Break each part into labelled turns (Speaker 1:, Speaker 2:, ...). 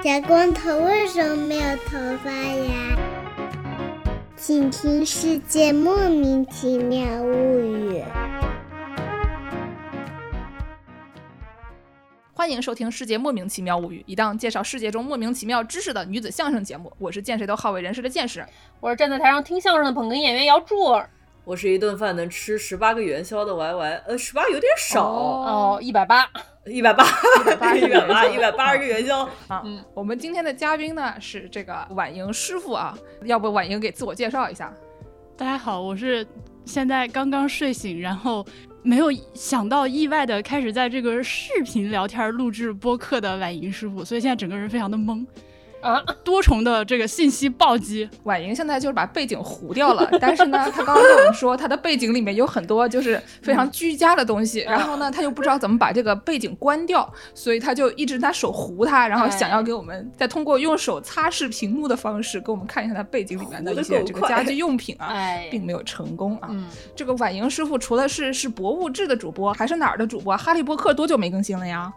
Speaker 1: 小光头为什么没有头发呀？请听《世界莫名其妙物语》。
Speaker 2: 欢迎收听《世界莫名其妙物语》，一档介绍世界中莫名其妙知识的女子相声节目。我是见谁都好为人师的见识，
Speaker 3: 我是站在台上听相声的捧哏演员姚柱儿。
Speaker 4: 我是一顿饭能吃十八个元宵的 Y Y，呃，十八有点少
Speaker 3: 哦，一百八，
Speaker 4: 一百八，
Speaker 2: 一百八，
Speaker 4: 一百八，一百八十个元宵
Speaker 2: 啊。嗯，我们今天的嘉宾呢是这个婉莹师傅啊，要不婉莹给自我介绍一下？
Speaker 5: 大家好，我是现在刚刚睡醒，然后没有想到意外的开始在这个视频聊天录制播客的婉莹师傅，所以现在整个人非常的懵。啊，多重的这个信息暴击，
Speaker 2: 婉莹现在就是把背景糊掉了，但是呢，她刚刚跟我们说，她的背景里面有很多就是非常居家的东西，然后呢，她又不知道怎么把这个背景关掉，所以她就一直拿手糊它，然后想要给我们再通过用手擦拭屏幕的方式给我们看一下她背景里面的一些这个家居用品啊，并没有成功啊。这个婉莹师傅除了是是博物志的主播，还是哪儿的主播？哈利波特多久没更新了呀？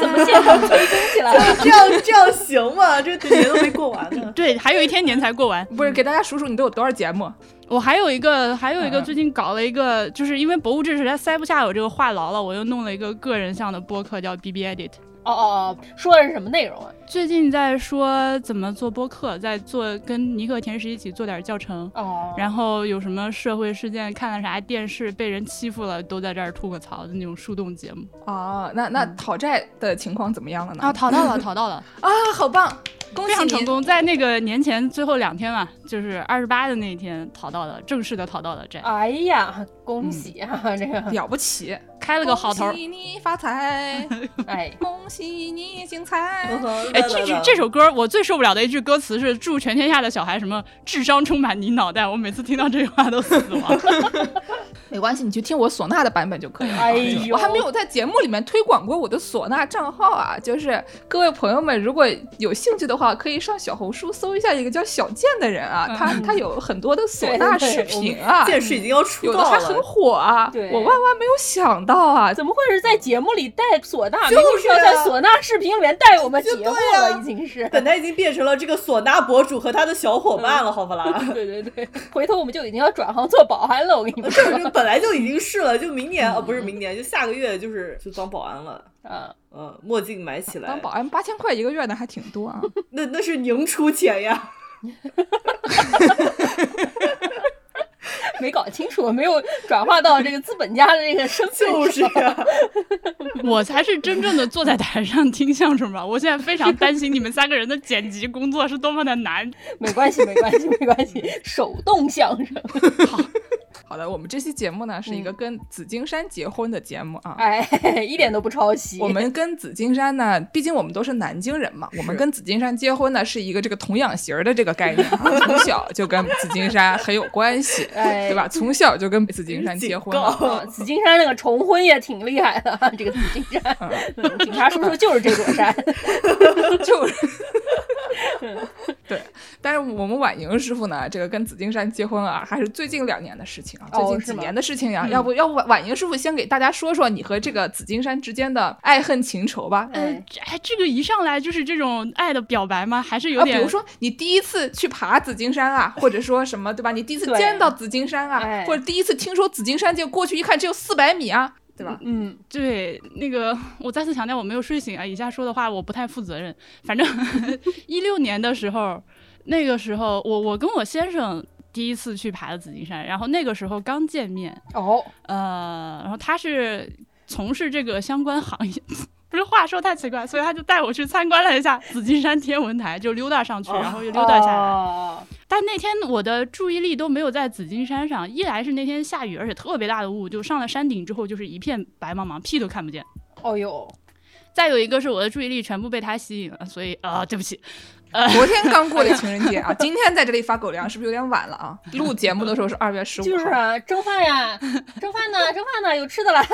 Speaker 3: 怎么现场催更起来了？
Speaker 4: 这样这样行吗？这个年都没过完呢，
Speaker 5: 对，还有一天年才过完。
Speaker 2: 不是，给大家数数你都有多少节目？
Speaker 5: 我还有一个，还有一个，最近搞了一个，就是因为博物志实在塞不下我这个话痨了，我又弄了一个个人向的播客，叫 B B Edit。
Speaker 3: 哦哦哦，说的是什么内容啊？
Speaker 5: 最近在说怎么做播客，在做跟尼克甜食一起做点教程。哦。然后有什么社会事件，看了啥电视，被人欺负了，都在这儿吐个槽的那种树洞节目。
Speaker 2: 哦，那那讨债的情况怎么样了呢？啊，
Speaker 5: 讨到了，讨到了。
Speaker 2: 啊，好棒！
Speaker 5: 非常成功，在那个年前最后两天嘛，就是二十八的那一天淘到了，正式的淘到了债。
Speaker 3: 哎呀，恭喜啊，这个
Speaker 2: 了不起，
Speaker 5: 开了个好头。
Speaker 2: 恭喜你发财，哎，恭喜你精彩。
Speaker 5: 哎，这句这首歌我最受不了的一句歌词是“祝全天下的小孩什么智商充满你脑袋”，我每次听到这句话都死亡。
Speaker 2: 没关系，你去听我唢呐的版本就可以了。哎呦，我还没有在节目里面推广过我的唢呐账号啊，就是各位朋友们如果有兴趣的话，可以上小红书搜一下一个叫小健的人啊，他他有很多的唢呐视频啊，
Speaker 4: 健是已经要出
Speaker 2: 道了，有的还很火啊。我万万没有想到啊，
Speaker 3: 怎么会是在节目里带唢呐？就是要在唢呐视频里面带我们节目了，已经是，
Speaker 4: 本来已经变成了这个唢呐博主和他的小伙伴了，好不啦？
Speaker 3: 对对对，回头我们就已经要转行做保安了，我跟你们说。
Speaker 4: 本来就已经是了，就明年哦，不是明年，就下个月就是就当保安了。嗯嗯，墨镜买起来。
Speaker 2: 当保安八千块一个月呢还挺多啊。
Speaker 4: 那那是您出钱呀。
Speaker 3: 没搞清楚，没有转化到这个资本家的这个身份。
Speaker 4: 就是啊，
Speaker 5: 我才是真正的坐在台上听相声吧。我现在非常担心你们三个人的剪辑工作是多么的难。
Speaker 3: 没关系，没关系，没关系，手动相声。
Speaker 2: 好。好的，我们这期节目呢是一个跟紫金山结婚的节目啊，
Speaker 3: 哎，一点都不抄袭。
Speaker 2: 我们跟紫金山呢，毕竟我们都是南京人嘛，我们跟紫金山结婚呢是一个这个童养媳儿的这个概念，从小就跟紫金山很有关系，对吧？从小就跟紫金山结婚。
Speaker 3: 紫金山那个重婚也挺厉害的，这个紫金山，警察叔叔就是这座山，
Speaker 2: 就是。对，但是我们婉莹师傅呢，这个跟紫金山结婚啊，还是最近两年的事情啊，最近几年的事情呀。要不要不婉婉莹师傅先给大家说说你和这个紫金山之间的爱恨情仇吧？
Speaker 5: 嗯，哎，这个一上来就是这种爱的表白吗？还是有点？
Speaker 2: 比如说你第一次去爬紫金山啊，或者说什么对吧？你第一次见到紫金山啊，或者第一次听说紫金山，就过去一看只有四百米啊。对吧？
Speaker 5: 嗯，对，那个我再次强调，我没有睡醒啊。以下说的话我不太负责任。反正一六年的时候，那个时候我我跟我先生第一次去爬了紫金山，然后那个时候刚见面
Speaker 3: 哦，
Speaker 5: 呃，然后他是从事这个相关行业。不是话说太奇怪，所以他就带我去参观了一下紫金山天文台，就溜达上去，然后又溜达下来。但那天我的注意力都没有在紫金山上，一来是那天下雨，而且特别大的雾，就上了山顶之后就是一片白茫茫，屁都看不见。
Speaker 3: 哦呦，
Speaker 5: 再有一个是我的注意力全部被他吸引了，所以啊，对不起。
Speaker 2: 昨天刚过的 情人节啊，今天在这里发狗粮是不是有点晚了啊？录节目的时候是二月十五
Speaker 3: 就是啊，蒸饭呀，蒸饭呢，蒸饭呢，有吃的了。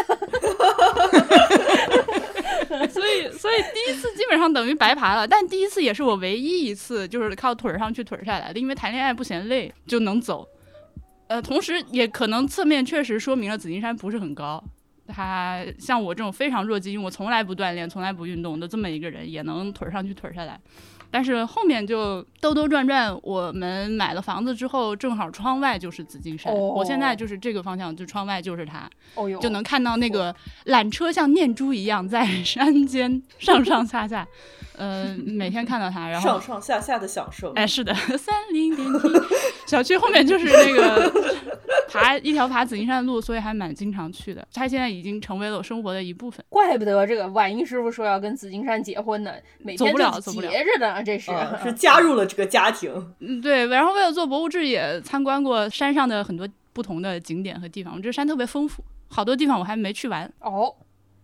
Speaker 5: 所以，所以第一次基本上等于白爬了，但第一次也是我唯一一次就是靠腿上去腿下来的，因为谈恋爱不嫌累就能走。呃，同时也可能侧面确实说明了紫金山不是很高。他像我这种非常弱鸡，因我从来不锻炼、从来不运动的这么一个人，也能腿上去腿下来。但是后面就兜兜转转，我们买了房子之后，正好窗外就是紫金山。我现在就是这个方向，就窗外就是它，就能看到那个缆车像念珠一样在 山间上上下下。呃，每天看到它，然后
Speaker 4: 上上下下的享受。
Speaker 5: 哎，是的，三菱电梯小区后面就是那个爬一条爬紫金山的路，所以还蛮经常去的。它现在已经成为了我生活的一部分。
Speaker 3: 怪不得这个婉英师傅说要跟紫金山结婚呢，每天
Speaker 5: 走不了
Speaker 3: 着呢，这是
Speaker 4: 是加入了这个家庭。
Speaker 5: 嗯，对。然后为了做博物志，也参观过山上的很多不同的景点和地方。我这山特别丰富，好多地方我还没去完。
Speaker 3: 哦，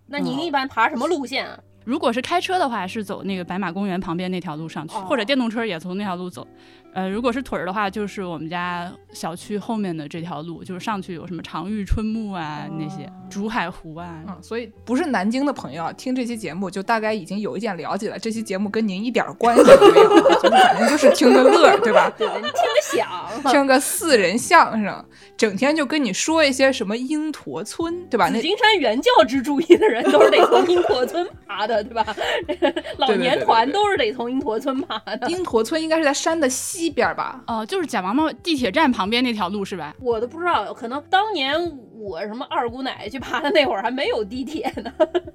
Speaker 3: 那您一般爬什么路线啊？
Speaker 5: 如果是开车的话，是走那个白马公园旁边那条路上去，或者电动车也从那条路走。呃，如果是腿儿的话，就是我们家小区后面的这条路，就是上去有什么长玉春木啊，那些竹海湖啊。
Speaker 2: 嗯，所以不是南京的朋友听这期节目，就大概已经有一点了解了。这期节目跟您一点关系都没有，就是反正就是听个乐，对吧？
Speaker 3: 对，听个响，
Speaker 2: 听个四人相声，整天就跟你说一些什么鹰驼村，对吧？
Speaker 3: 那金山原教旨主义的人都是得从鹰驼村爬的，对吧？老年团都是得从鹰驼村爬的。
Speaker 2: 鹰驼村应该是在山的西。西边吧，
Speaker 5: 哦，就是贾王妈地铁站旁边那条路是吧？
Speaker 3: 我都不知道，可能当年我什么二姑奶奶去爬的那会儿还没有地铁呢，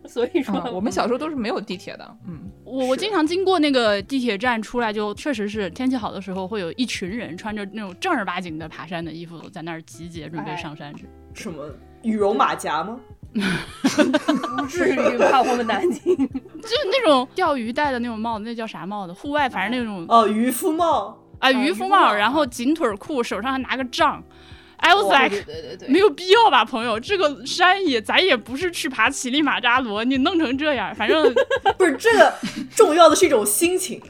Speaker 3: 所以说
Speaker 2: 我们小时候都是没有地铁的。嗯，
Speaker 5: 我我经常经过那个地铁站出来，就确实是天气好的时候，会有一群人穿着那种正儿八经的爬山的衣服在那儿集结，准备上山去。
Speaker 4: 什么羽绒马甲吗？
Speaker 3: 不至于吧，我们南京
Speaker 5: 就是那种钓鱼戴的那种帽子，那叫啥帽子？户外反正那种
Speaker 4: 哦，渔夫帽。
Speaker 5: 啊，渔夫帽，然后紧腿裤，手上还拿个杖。I was like，
Speaker 3: 对对对，
Speaker 5: 没有必要吧，朋友，这个山也咱也不是去爬乞力马扎罗，你弄成这样，反正
Speaker 4: 不是这个重要的是一种心情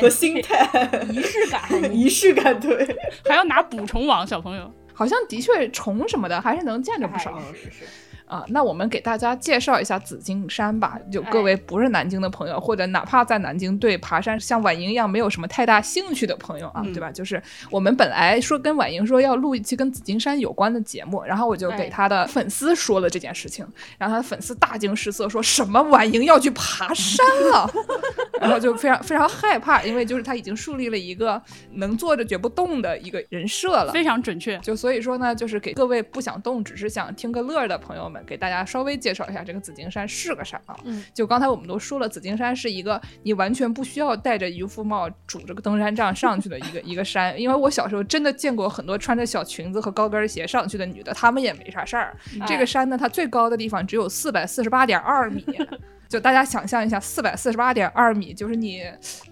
Speaker 4: 和心态，
Speaker 3: 仪式感，
Speaker 4: 仪式感，对，
Speaker 5: 还要拿捕虫网，小朋友，
Speaker 2: 好像的确虫什么的还是能见着不少，
Speaker 3: 是是。
Speaker 2: 啊，那我们给大家介绍一下紫金山吧。就各位不是南京的朋友，或者哪怕在南京对爬山像婉莹一样没有什么太大兴趣的朋友啊，对吧？就是我们本来说跟婉莹说要录一期跟紫金山有关的节目，然后我就给他的粉丝说了这件事情，然后他的粉丝大惊失色，说什么婉莹要去爬山了，然后就非常非常害怕，因为就是他已经树立了一个能坐着绝不动的一个人设了，
Speaker 5: 非常准确。
Speaker 2: 就所以说呢，就是给各位不想动，只是想听个乐的朋友们。给大家稍微介绍一下，这个紫金山是个啥啊？嗯，就刚才我们都说了，紫金山是一个你完全不需要戴着渔夫帽、拄着个登山杖上去的一个 一个山。因为我小时候真的见过很多穿着小裙子和高跟鞋上去的女的，她们也没啥事儿。这个山呢，它最高的地方只有四百四十八点二米。就大家想象一下，四百四十八点二米，就是你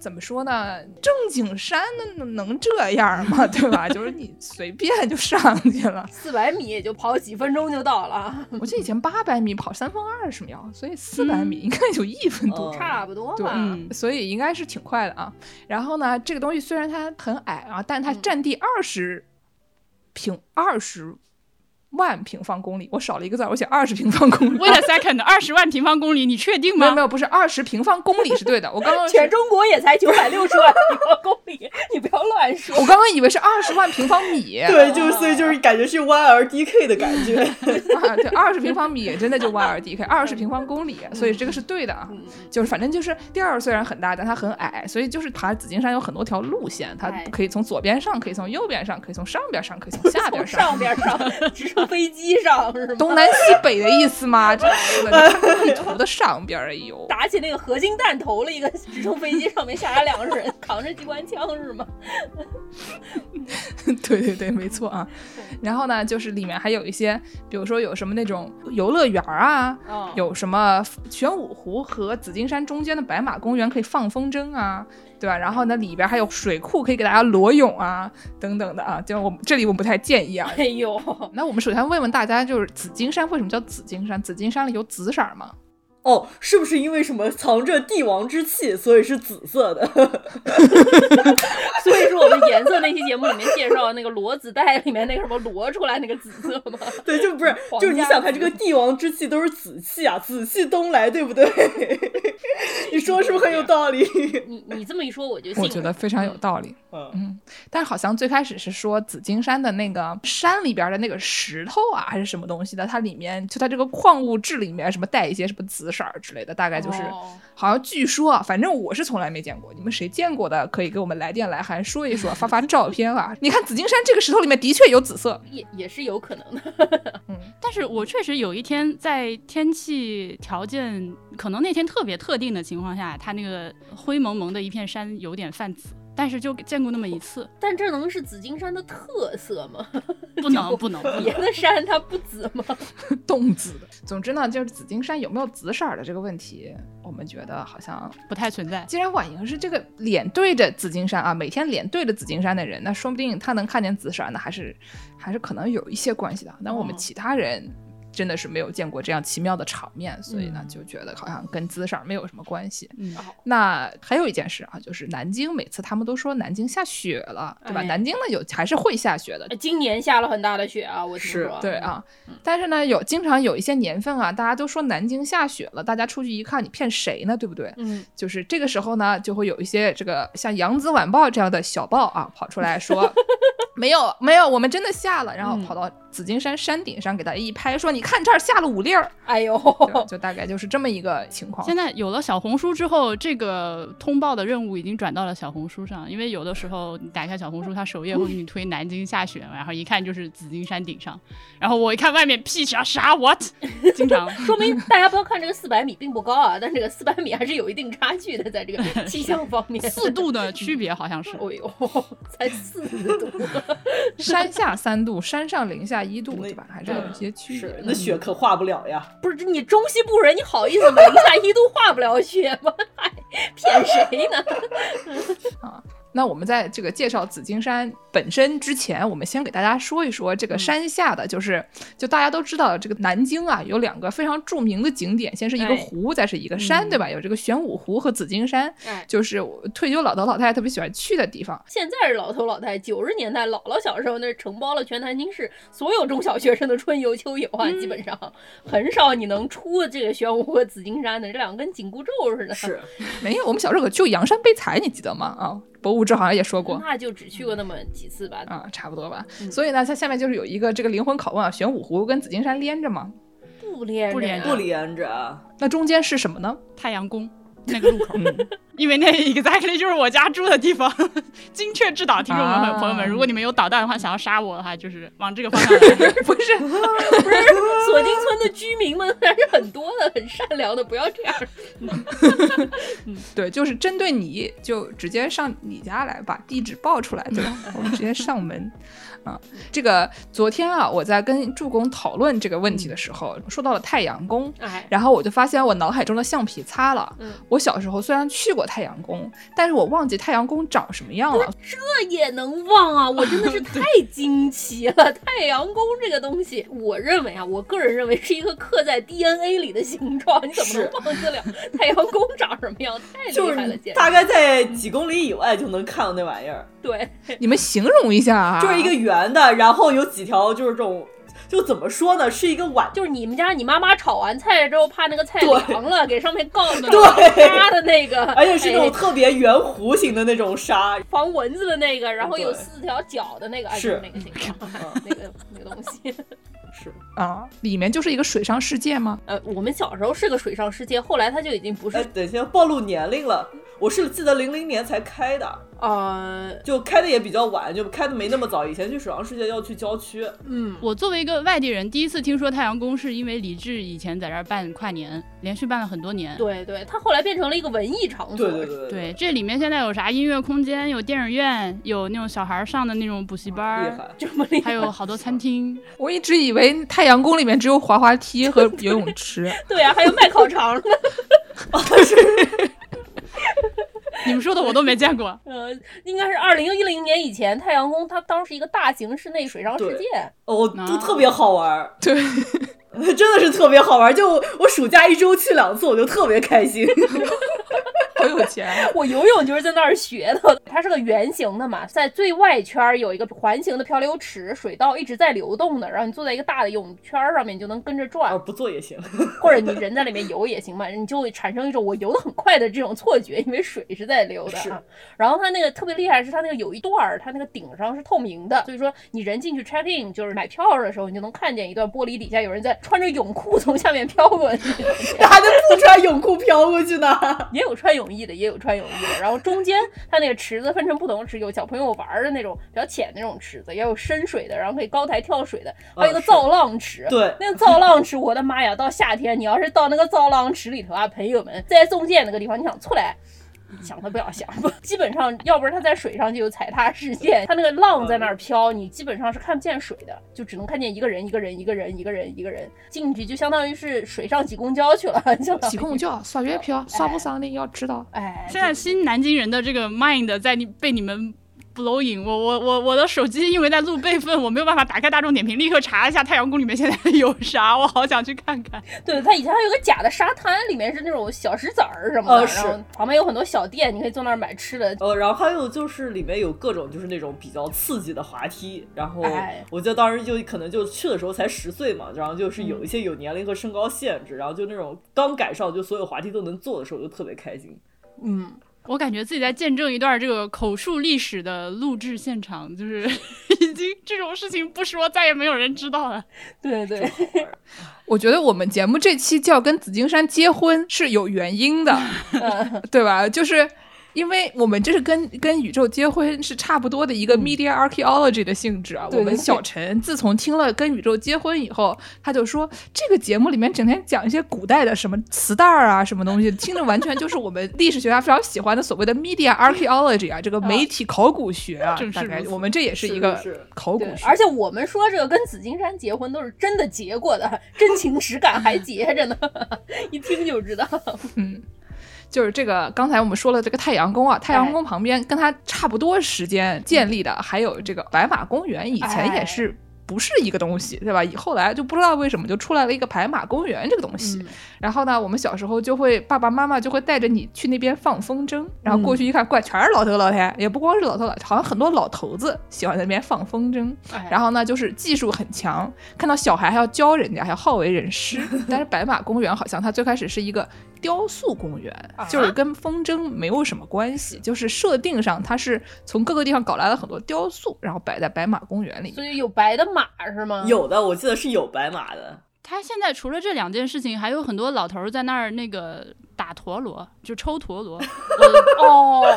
Speaker 2: 怎么说呢？正经山能能这样吗？对吧？就是你随便就上去了，
Speaker 3: 四百米也就跑几分钟就到了。
Speaker 2: 我记得以前八百米跑三分二十秒，所以四百米应该有一分多，
Speaker 3: 差不多
Speaker 2: 吧。所以应该是挺快的啊。然后呢，这个东西虽然它很矮啊，但它占地二十平二十。万平方公里，我少了一个字，我写二十平方公里。
Speaker 5: Wait a second，二十万平方公里，你确定吗？
Speaker 2: 没有没有，不是二十平方公里是对的。我刚刚
Speaker 3: 全中国也才九百六十万平方公里，你不要乱说。
Speaker 2: 我刚刚以为是二十万平方米。
Speaker 4: 对，就是所以就是感觉是 Y R D K 的感觉。
Speaker 2: 对，二十平方米真的就 Y R D K，二十平方公里，所以这个是对的啊。就是反正就是地儿虽然很大，但它很矮，所以就是爬紫金山有很多条路线，它可以从左边上，可以从右边上，可以从上边上，可以从下边
Speaker 3: 上。上边上，飞机上是。
Speaker 2: 东南西北的意思吗？这地图的上边儿有
Speaker 3: 打起那个合金弹头了一个直升飞机，上面下来两个人扛着机关枪是吗？
Speaker 2: 对对对，没错啊。然后呢，就是里面还有一些，比如说有什么那种游乐园啊，有什么玄武湖和紫金山中间的白马公园可以放风筝啊。对吧？然后呢，里边还有水库可以给大家裸泳啊，等等的啊。就我这里我们不太建议啊。
Speaker 3: 哎呦，
Speaker 2: 那我们首先问问大家，就是紫金山为什么叫紫金山？紫金山里有紫色吗？
Speaker 4: 哦，是不是因为什么藏着帝王之气，所以是紫色的？
Speaker 3: 所以说我们颜色那期节目里面介绍那个罗子带里面那个什么罗出来那个紫色吗？
Speaker 4: 对，就不是，就是你想看这个帝王之气都是紫气啊，紫气东来，对不对？你说是不是很有道理？
Speaker 3: 你你这么一说，我就信。
Speaker 2: 我觉得非常有道理。嗯，但是好像最开始是说紫金山的那个山里边的那个石头啊，还是什么东西的，它里面就它这个矿物质里面什么带一些什么紫色之类的，大概就是，好像据说，反正我是从来没见过，你们谁见过的可以给我们来电来函说一说，发发照片啊。你看紫金山这个石头里面的确有紫色，
Speaker 3: 也也是有可能的。
Speaker 5: 嗯，但是我确实有一天在天气条件可能那天特别特定的情况下，它那个灰蒙蒙的一片山有点泛紫。但是就见过那么一次，
Speaker 3: 但这能是紫金山的特色吗？
Speaker 5: 不能 不能，
Speaker 3: 别的山它不紫吗？
Speaker 2: 冻紫的。总之呢，就是紫金山有没有紫色的这个问题，我们觉得好像
Speaker 5: 不太存在。
Speaker 2: 既然婉莹是这个脸对着紫金山啊，每天脸对着紫金山的人，那说不定他能看见紫色，那还是还是可能有一些关系的。那我们其他人。真的是没有见过这样奇妙的场面，所以呢，就觉得好像跟姿势没有什么关系。
Speaker 5: 嗯，
Speaker 2: 那还有一件事啊，就是南京每次他们都说南京下雪了，对吧？南京呢有还是会下雪的，
Speaker 3: 今年下了很大的雪啊，我听
Speaker 2: 说。对啊，但是呢，有经常有一些年份啊，大家都说南京下雪了，大家出去一看，你骗谁呢？对不对？
Speaker 3: 嗯，
Speaker 2: 就是这个时候呢，就会有一些这个像《扬子晚报》这样的小报啊，跑出来说。没有没有，我们真的下了，然后跑到紫金山山顶上给他一拍，说：“你看这儿下了五粒儿。”
Speaker 3: 哎呦，
Speaker 2: 就大概就是这么一个情况。
Speaker 5: 现在有了小红书之后，这个通报的任务已经转到了小红书上，因为有的时候你打开小红书，它首页会给你推南京下雪，然后一看就是紫金山顶上，然后我一看外面屁啥啥 what，经常
Speaker 3: 说明大家不要看这个四百米并不高啊，但这个四百米还是有一定差距的，在这个气象方面，
Speaker 5: 四度的区别好像是。
Speaker 3: 哎呦，才四度。
Speaker 2: 山下三度，山上零下一度，对吧？还是有一些区别。
Speaker 4: 那雪可化不了呀！
Speaker 3: 不是你中西部人，你好意思吗？零下一度化不了雪吗？骗谁呢？
Speaker 2: 啊。那我们在这个介绍紫金山本身之前，我们先给大家说一说这个山下的，就是就大家都知道这个南京啊，有两个非常著名的景点，先是一个湖，再是一个山，对吧？有这个玄武湖和紫金山，就是退休老头老太太特别喜欢去的地方。
Speaker 3: 现在是老头老太，九十年代姥姥小时候，那是承包了全南京市所有中小学生的春游秋游啊，基本上很少你能出这个玄武湖和紫金山的，这两个跟紧箍咒似的。
Speaker 4: 是，
Speaker 2: 没有，我们小时候可就阳山被踩，你记得吗？啊。博物志好像也说过，
Speaker 3: 那就只去过那么几次吧，
Speaker 2: 啊，差不多吧。所以呢，它下面就是有一个这个灵魂拷问啊：玄武湖跟紫金山连着吗？
Speaker 3: 不连，
Speaker 5: 不连，
Speaker 4: 不连着。
Speaker 2: 那中间是什么呢？
Speaker 5: 太阳宫。那个路口，因为那 exactly 就是我家住的地方。精确制导，听众们朋友们，如果你们有导弹的话，想要杀我的话，就是往这个方向来。
Speaker 2: 不是，不是，
Speaker 3: 锁定村的居民们还是很多的，很善良的，不要这样。
Speaker 2: 对，就是针对你，就直接上你家来，把地址报出来，对吧？我们直接上门。啊，这个昨天啊，我在跟助攻讨论这个问题的时候，说到了太阳宫，然后我就发现我脑海中的橡皮擦了。我小时候虽然去过太阳宫，但是我忘记太阳宫长什么样了。
Speaker 3: 这也能忘啊？我真的是 太惊奇了！太阳宫这个东西，我认为啊，我个人认为是一个刻在 DNA 里的形状，你怎么能忘得了太阳宫长什么样？太厉害了，简直！
Speaker 4: 大概在几公里以外就能看到那玩意儿。
Speaker 3: 对，
Speaker 2: 你们形容一下啊，
Speaker 4: 就是一个圆圆的，然后有几条就是这种，就怎么说呢，是一个碗，
Speaker 3: 就是你们家你妈妈炒完菜之后，怕那个菜凉了，给上面杠的
Speaker 4: 对
Speaker 3: 沙的那个，
Speaker 4: 而且是那种特别圆弧形的那种沙，
Speaker 3: 防蚊子的那个，然后有四条角的那个，
Speaker 4: 是
Speaker 3: 那个形状，那个那个东西。
Speaker 4: 是
Speaker 2: 啊，里面就是一个水上世界吗？
Speaker 3: 呃，我们小时候是个水上世界，后来它就已经不是。
Speaker 4: 哎，等一下，暴露年龄了，我是记得零零年才开的。
Speaker 3: 呃，
Speaker 4: 就开的也比较晚，就开的没那么早。以前去水上世界要去郊区。
Speaker 3: 嗯，
Speaker 5: 我作为一个外地人，第一次听说太阳宫，是因为李志以前在这儿办跨年，连续办了很多年。
Speaker 3: 对对，他后来变成了一个文艺场所。
Speaker 4: 对对对
Speaker 5: 对，这里面现在有啥音乐空间，有电影院，有那种小孩上的那种补习班，
Speaker 4: 厉害，
Speaker 3: 这么厉害，
Speaker 5: 还有好多餐厅。
Speaker 2: 我一直以为太阳宫里面只有滑滑梯和游泳池。
Speaker 3: 对啊，还有卖烤肠的。
Speaker 5: 你们说的我都没见过。
Speaker 3: 呃，应该是二零一零年以前，太阳宫它当时一个大型室内水上世界。
Speaker 4: 哦，都特别好玩。
Speaker 2: 对。
Speaker 4: 真的是特别好玩，就我暑假一周去两次，我就特别开心。
Speaker 2: 好有钱！
Speaker 3: 我游泳就是在那儿学的。它是个圆形的嘛，在最外圈有一个环形的漂流池，水道一直在流动的。然后你坐在一个大的泳圈上面，你就能跟着转。
Speaker 4: 不坐也行，
Speaker 3: 或者你人在里面游也行嘛，你就会产生一种我游的很快的这种错觉，因为水是在流的。
Speaker 4: 是。
Speaker 3: 然后它那个特别厉害是它那个有一段儿，它那个顶上是透明的，所以说你人进去 check in 就是买票的时候，你就能看见一段玻璃底下有人在。穿着泳裤从下面飘过去，
Speaker 4: 还能不穿泳裤飘过去呢？
Speaker 3: 也有穿泳衣的，也有穿泳衣的。然后中间它那个池子分成不同的池，有小朋友玩的那种比较浅那种池子，也有深水的，然后可以高台跳水的，还有一个造浪池。
Speaker 4: 对，
Speaker 3: 那个造浪池，我的妈呀！到夏天你要是到那个造浪池里头啊，朋友们在中间那个地方，你想出来？想都不要想，基本上要不是他在水上就有踩踏事件，他那个浪在那儿飘，你基本上是看不见水的，就只能看见一个人一个人一个人一个人一个人进去，就相当于是水上挤公交去了，
Speaker 2: 挤公交耍月票耍不上的要知道。
Speaker 3: 哎，
Speaker 5: 现在新南京人的这个 mind 在你被你们。blowing，我我我我的手机因为在录备份，我没有办法打开大众点评，立刻查一下太阳宫里面现在有啥，我好想去看看。
Speaker 3: 对，它以前还有个假的沙滩，里面是那种小石子儿什么的，然后旁边有很多小店，你可以坐那儿买吃的。
Speaker 4: 呃，然后还有就是里面有各种就是那种比较刺激的滑梯，然后我记得当时就可能就去的时候才十岁嘛，然后就是有一些有年龄和身高限制，然后就那种刚赶上就所有滑梯都能坐的时候，就特别开心。
Speaker 3: 嗯。
Speaker 5: 我感觉自己在见证一段这个口述历史的录制现场，就是 已经这种事情不说，再也没有人知道了。
Speaker 3: 对对，
Speaker 2: 我觉得我们节目这期叫跟紫金山结婚是有原因的，对吧？就是。因为我们这是跟跟宇宙结婚是差不多的一个 media archaeology 的性质啊。我们小陈自从听了跟宇宙结婚以后，他就说这个节目里面整天讲一些古代的什么磁带啊什么东西，听着完全就是我们历史学家非常喜欢的所谓的 media archaeology 啊，这个媒体考古学啊。大概我们这也是一个考古学。
Speaker 3: 而且我们说这个跟紫金山结婚都是真的结过的，真情实感还结着呢，一听就知道。
Speaker 2: 嗯。就是这个，刚才我们说了这个太阳宫啊，太阳宫旁边跟它差不多时间建立的，还有这个白马公园，以前也是。不是一个东西，对吧？以后来就不知道为什么就出来了一个白马公园这个东西。然后呢，我们小时候就会爸爸妈妈就会带着你去那边放风筝，然后过去一看，怪全是老头老太，也不光是老头老，好像很多老头子喜欢在那边放风筝。然后呢，就是技术很强，看到小孩还要教人家，还要好为人师。但是白马公园好像它最开始是一个雕塑公园，就是跟风筝没有什么关系，就是设定上它是从各个地方搞来了很多雕塑，然后摆在白马公园里。
Speaker 3: 所以有白的马。是吗？
Speaker 4: 有的，我记得是有白马的。
Speaker 5: 他现在除了这两件事情，还有很多老头在那儿那个打陀螺，就抽陀螺。
Speaker 3: 哦，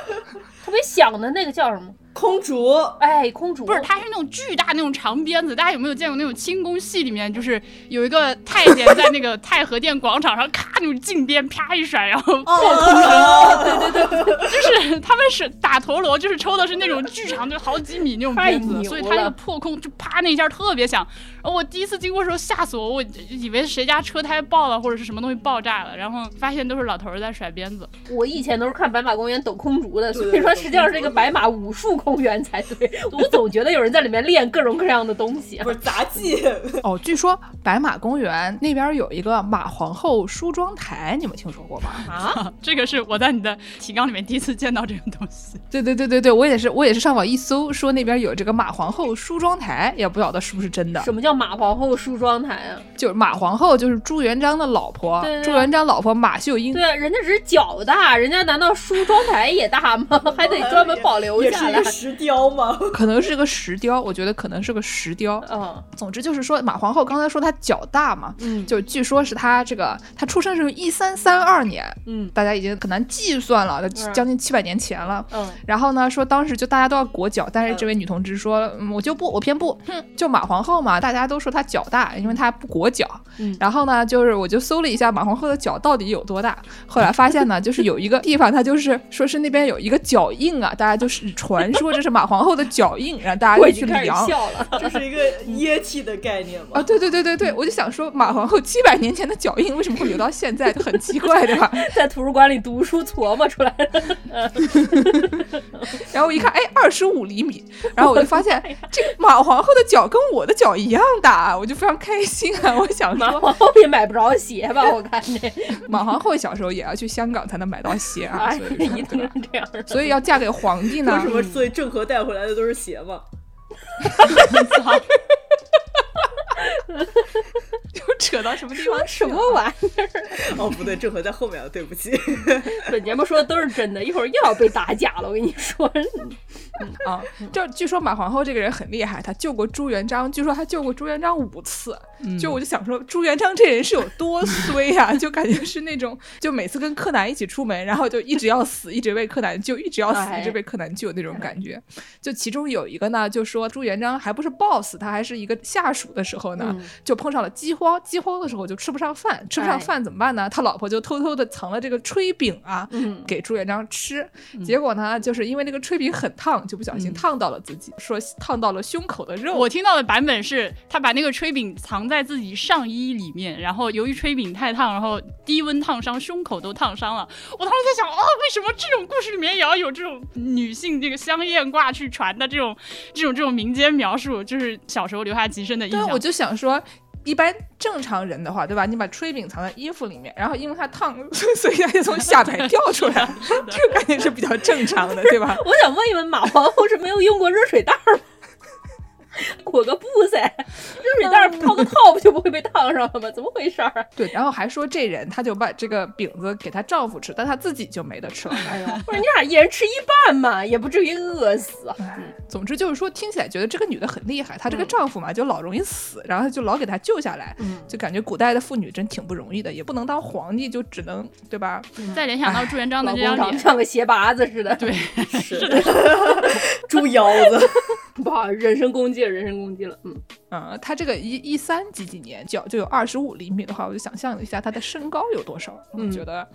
Speaker 3: 特别响的那个叫什么？
Speaker 4: 空竹，
Speaker 3: 哎，空竹
Speaker 5: 不是，它是那种巨大那种长鞭子。大家有没有见过那种清宫戏里面，就是有一个太监在那个太和殿广场上，咔那种劲鞭啪一甩，然后破空
Speaker 3: 声。对对对，
Speaker 5: 就是他们是打陀螺，就是抽的是那种巨长，就好几米那种鞭子，所以他那个破空就啪那一下特别响。我第一次经过的时候吓死我，我以为谁家车胎爆了或者是什么东西爆炸了，然后发现都是老头在甩鞭子。
Speaker 3: 我以前都是看白马公园抖空竹的，所以说实际上是一个白马武术。公园才对，我总觉得有人在里面练各种各样的东西，
Speaker 4: 不是杂技
Speaker 2: 哦。据说白马公园那边有一个马皇后梳妆台，你们听说过吗？
Speaker 3: 啊，
Speaker 5: 这个是我在你的提纲里面第一次见到这个东西。
Speaker 2: 对对对对对，我也是，我也是上网一搜，说那边有这个马皇后梳妆台，也不晓得是不是真的。
Speaker 3: 什么叫马皇后梳妆台啊？
Speaker 2: 就是马皇后，就是朱元璋的老婆，朱元璋老婆马秀英。
Speaker 3: 对，人家只是脚大，人家难道梳妆台也大吗？还得专门保留下来。
Speaker 4: 石雕吗？
Speaker 2: 可能是个石雕，我觉得可能是个石雕。
Speaker 3: 嗯，
Speaker 2: 总之就是说，马皇后刚才说她脚大嘛，嗯，就据说是她这个，她出生是一三三二年，
Speaker 3: 嗯，
Speaker 2: 大家已经很难计算了，将近七百年前了。
Speaker 3: 嗯，
Speaker 2: 然后呢，说当时就大家都要裹脚，但是这位女同志说，我就不，我偏不，哼，就马皇后嘛，大家都说她脚大，因为她不裹脚。
Speaker 3: 嗯，
Speaker 2: 然后呢，就是我就搜了一下马皇后的脚到底有多大，后来发现呢，就是有一个地方，它就是说是那边有一个脚印啊，大家就是传说。这是马皇后的脚印，然后大家就去量。
Speaker 3: 笑了，
Speaker 4: 这是一个液体的概念吗？
Speaker 2: 啊，对对对对对，我就想说马皇后七百年前的脚印为什么会留到现在，就很奇怪，对吧？
Speaker 3: 在图书馆里读书琢磨出来的。
Speaker 2: 然后我一看，哎，二十五厘米，然后我就发现这个马皇后的脚跟我的脚一样大，我就非常开心啊！我想说，
Speaker 3: 马皇后也买不着鞋吧？我看这
Speaker 2: 马皇后小时候也要去香港才能买到鞋啊，所以
Speaker 3: 一定是这样。
Speaker 2: 所以要嫁给皇帝呢？
Speaker 4: 为什么？所以郑和带回来的都是鞋吗？
Speaker 2: 又扯到什么地方？
Speaker 3: 什么玩意儿？
Speaker 4: 哦，不对，郑和在后面了，对不起。
Speaker 3: 本节目说的都是真的，一会儿又要被打假了。我跟你说，
Speaker 2: 啊，就据说马皇后这个人很厉害，她救过朱元璋，据说她救过朱元璋五次。就我就想说，朱元璋这人是有多衰呀？就感觉是那种，就每次跟柯南一起出门，然后就一直要死，一直被柯南救，一直要死，一直被柯南救那种感觉。就其中有一个呢，就说朱元璋还不是 boss，他还是一个下属的时候呢，就碰上了饥荒，饥荒的时候就吃不上饭，吃不上饭怎么办呢？他老婆就偷偷的藏了这个炊饼啊，给朱元璋吃。结果呢，就是因为那个炊饼很烫，就不小心烫到了自己，说烫到了胸口的肉。
Speaker 5: 我听到的版本是他把那个炊饼藏在自己上衣里面，然后由于炊饼太烫，然后低温烫伤胸口都烫伤了。我当时在想，哦，为什么这种故事里面也要有这种女性这个香艳挂去传的这种这种这种民间描述？就是小时候留下极深的印象。
Speaker 2: 我就想说。一般正常人的话，对吧？你把炊饼藏在衣服里面，然后因为它烫，所以它就从下摆掉出来，这个感觉是比较正常的，对吧？
Speaker 3: 我想问一问，马皇后是没有用过热水袋吗？裹个布噻，热水袋套个套不就不会被烫上了吗？怎么回事儿？
Speaker 2: 对，然后还说这人，他就把这个饼子给她丈夫吃，但她自己就没得吃了。
Speaker 3: 哎呀，不是你俩一人吃一半嘛，也不至于饿死。
Speaker 2: 总之就是说，听起来觉得这个女的很厉害，她这个丈夫嘛就老容易死，然后就老给她救下来，就感觉古代的妇女真挺不容易的，也不能当皇帝，就只能对吧？
Speaker 5: 再联想到朱元璋的这张脸，
Speaker 3: 像个鞋拔子似的，
Speaker 5: 对，
Speaker 4: 是的，猪腰子，
Speaker 3: 不好，人身攻击。人身攻击了，嗯
Speaker 2: 嗯，他这个一一三几几年脚就有二十五厘米的话，我就想象一下他的身高有多少，我觉得。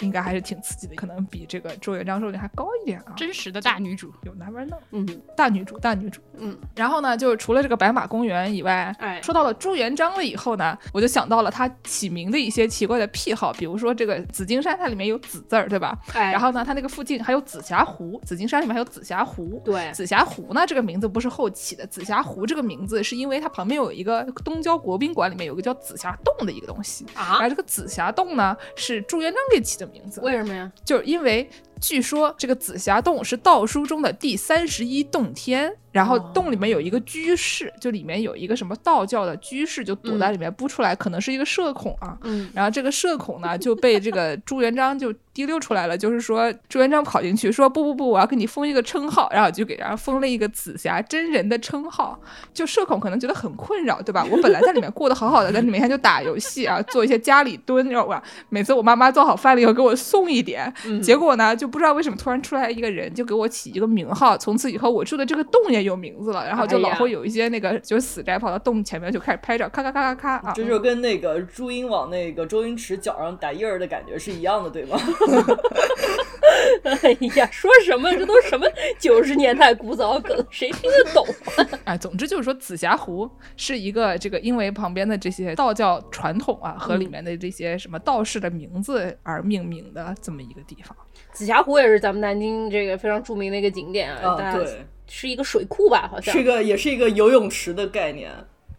Speaker 2: 应该还是挺刺激的，可能比这个朱元璋说的还高一点啊！
Speaker 5: 真实的大女主
Speaker 2: 有 never know，
Speaker 3: 嗯，
Speaker 2: 大女主，大女主，嗯。然后呢，就是除了这个白马公园以外，
Speaker 3: 哎，
Speaker 2: 说到了朱元璋了以后呢，我就想到了他起名的一些奇怪的癖好，比如说这个紫金山，它里面有紫字儿，对吧？
Speaker 3: 哎。
Speaker 2: 然后呢，它那个附近还有紫霞湖，紫金山里面还有紫霞湖。
Speaker 3: 对。
Speaker 2: 紫霞湖呢，这个名字不是后起的，紫霞湖这个名字是因为它旁边有一个东郊国宾馆，里面有个叫紫霞洞的一个东西
Speaker 3: 啊。
Speaker 2: 而这个紫霞洞呢，是朱元璋给起的名字。
Speaker 3: 为什么呀？
Speaker 2: 就是因为据说这个紫霞洞是道书中的第三十一洞天。然后洞里面有一个居士，就里面有一个什么道教的居士，就躲在里面不出来，可能是一个社恐啊。
Speaker 3: 嗯。
Speaker 2: 然后这个社恐呢，就被这个朱元璋就提溜出来了，就是说朱元璋跑进去说不不不，我要给你封一个称号，然后就给人家封了一个紫霞真人的称号。就社恐可能觉得很困扰，对吧？我本来在里面过得好好的，在里面天就打游戏啊，做一些家里蹲，知道吧？每次我妈妈做好饭了以后给我送一点，结果呢就不知道为什么突然出来一个人，就给我起一个名号，从此以后我住的这个洞也有名字了，然后。就老会有一些那个就是死宅跑到洞前面就开始拍照，咔咔咔咔咔啊！
Speaker 4: 这就跟那个朱茵往那个周星驰脚上打印儿的感觉是一样的，对吗？
Speaker 3: 哎呀，说什么这都什么九十年代古早梗，谁听得懂？
Speaker 2: 哎，总之就是说紫霞湖是一个这个因为旁边的这些道教传统啊和里面的这些什么道士的名字而命名的这么一个地方。
Speaker 3: 紫霞湖也是咱们南京这个非常著名的一个景点啊，
Speaker 4: 对。
Speaker 3: 是一个水库吧，好像
Speaker 4: 是个，也是一个游泳池的概念。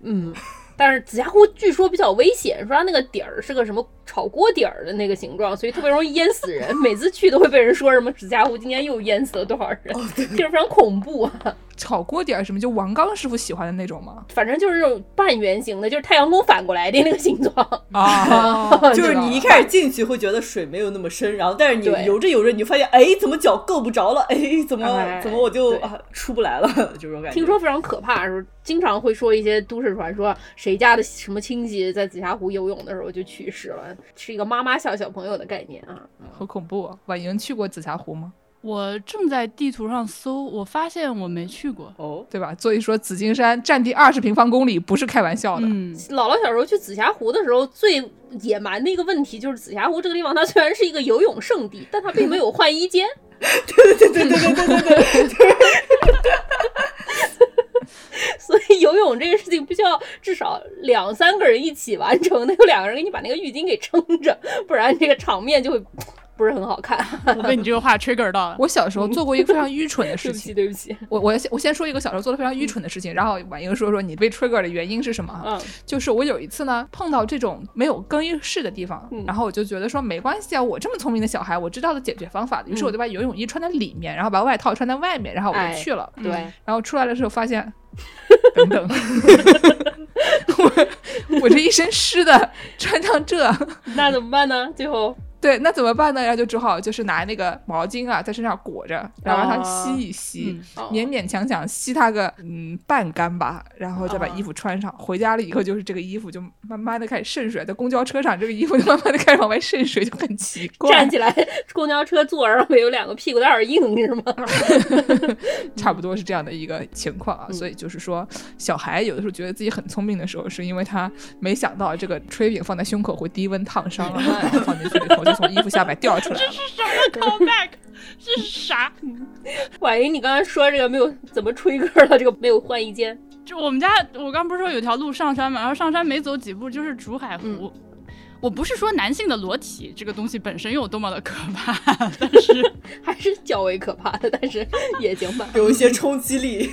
Speaker 3: 嗯，但是紫霞湖据说比较危险，说它那个底儿是个什么炒锅底儿的那个形状，所以特别容易淹死人。每次去都会被人说什么紫霞湖今天又淹死了多少人，就是非常恐怖啊。
Speaker 2: 炒锅底儿什么？就王刚师傅喜欢的那种吗？
Speaker 3: 反正就是这种半圆形的，就是太阳宫反过来的那个形状
Speaker 2: 啊。
Speaker 4: 就是你一开始进去会觉得水没有那么深，然后但是你游着游着，你就发现哎，怎么脚够不着了？哎，怎么怎么我就出不来了？就这种感觉。
Speaker 3: 听说非常可怕，说经常会说一些都市传说，谁家的什么亲戚在紫霞湖游泳的时候就去世了，是一个妈妈笑小朋友的概念啊。
Speaker 2: 好恐怖！啊婉莹去过紫霞湖吗？
Speaker 5: 我正在地图上搜，我发现我没去过
Speaker 4: 哦，
Speaker 2: 对吧？所以说紫金山占地二十平方公里不是开玩笑的。
Speaker 5: 嗯，
Speaker 3: 姥姥小时候去紫霞湖的时候，最野蛮的一个问题就是紫霞湖这个地方，它虽然是一个游泳圣地，但它并没有换衣间。
Speaker 4: 对对对对对对对对，
Speaker 3: 所以游泳这个事情必须要至少两三个人一起完成，得有两个人给你把那个浴巾给撑着，不然这个场面就会。不是很好看，
Speaker 5: 我被你这个话 trigger 到了。
Speaker 2: 我小时候做过一个非常愚蠢的事情，
Speaker 3: 对不起，
Speaker 2: 我我先我先说一个小时候做的非常愚蠢的事情，然后婉莹说说你被 trigger 的原因是什么？
Speaker 3: 嗯，
Speaker 2: 就是我有一次呢碰到这种没有更衣室的地方，然后我就觉得说没关系啊，我这么聪明的小孩，我知道的解决方法，于是我就把游泳衣穿在里面，然后把外套穿在外面，然后我就去了。
Speaker 3: 对，
Speaker 2: 然后出来的时候发现，等等，我我这一身湿的穿成这，
Speaker 3: 那怎么办呢？最后。
Speaker 2: 对，那怎么办呢？然后就只好就是拿那个毛巾啊，在身上裹着，然后让它吸一吸，勉勉强强吸它个嗯半干吧，然后再把衣服穿上。回家了以后，就是这个衣服就慢慢的开始渗水，在公交车上，这个衣服就慢慢的开始往外渗水，就很奇怪。
Speaker 3: 站起来，公交车座上面有两个屁股蛋儿硬是吗？
Speaker 2: 差不多是这样的一个情况啊。所以就是说，小孩有的时候觉得自己很聪明的时候，是因为他没想到这个炊饼放在胸口会低温烫伤了，放进去以后。从衣服下面掉出来了，
Speaker 5: 这是什么 callback？这是啥？
Speaker 3: 婉莹，你刚才说这个没有怎么吹歌了，这个没有换衣间。
Speaker 5: 就我们家，我刚不是说有条路上山嘛，然后上山没走几步就是竹海湖。我不是说男性的裸体这个东西本身有多么的可怕，但是
Speaker 3: 还是较为可怕的，但是也行吧，
Speaker 4: 有一些冲击力。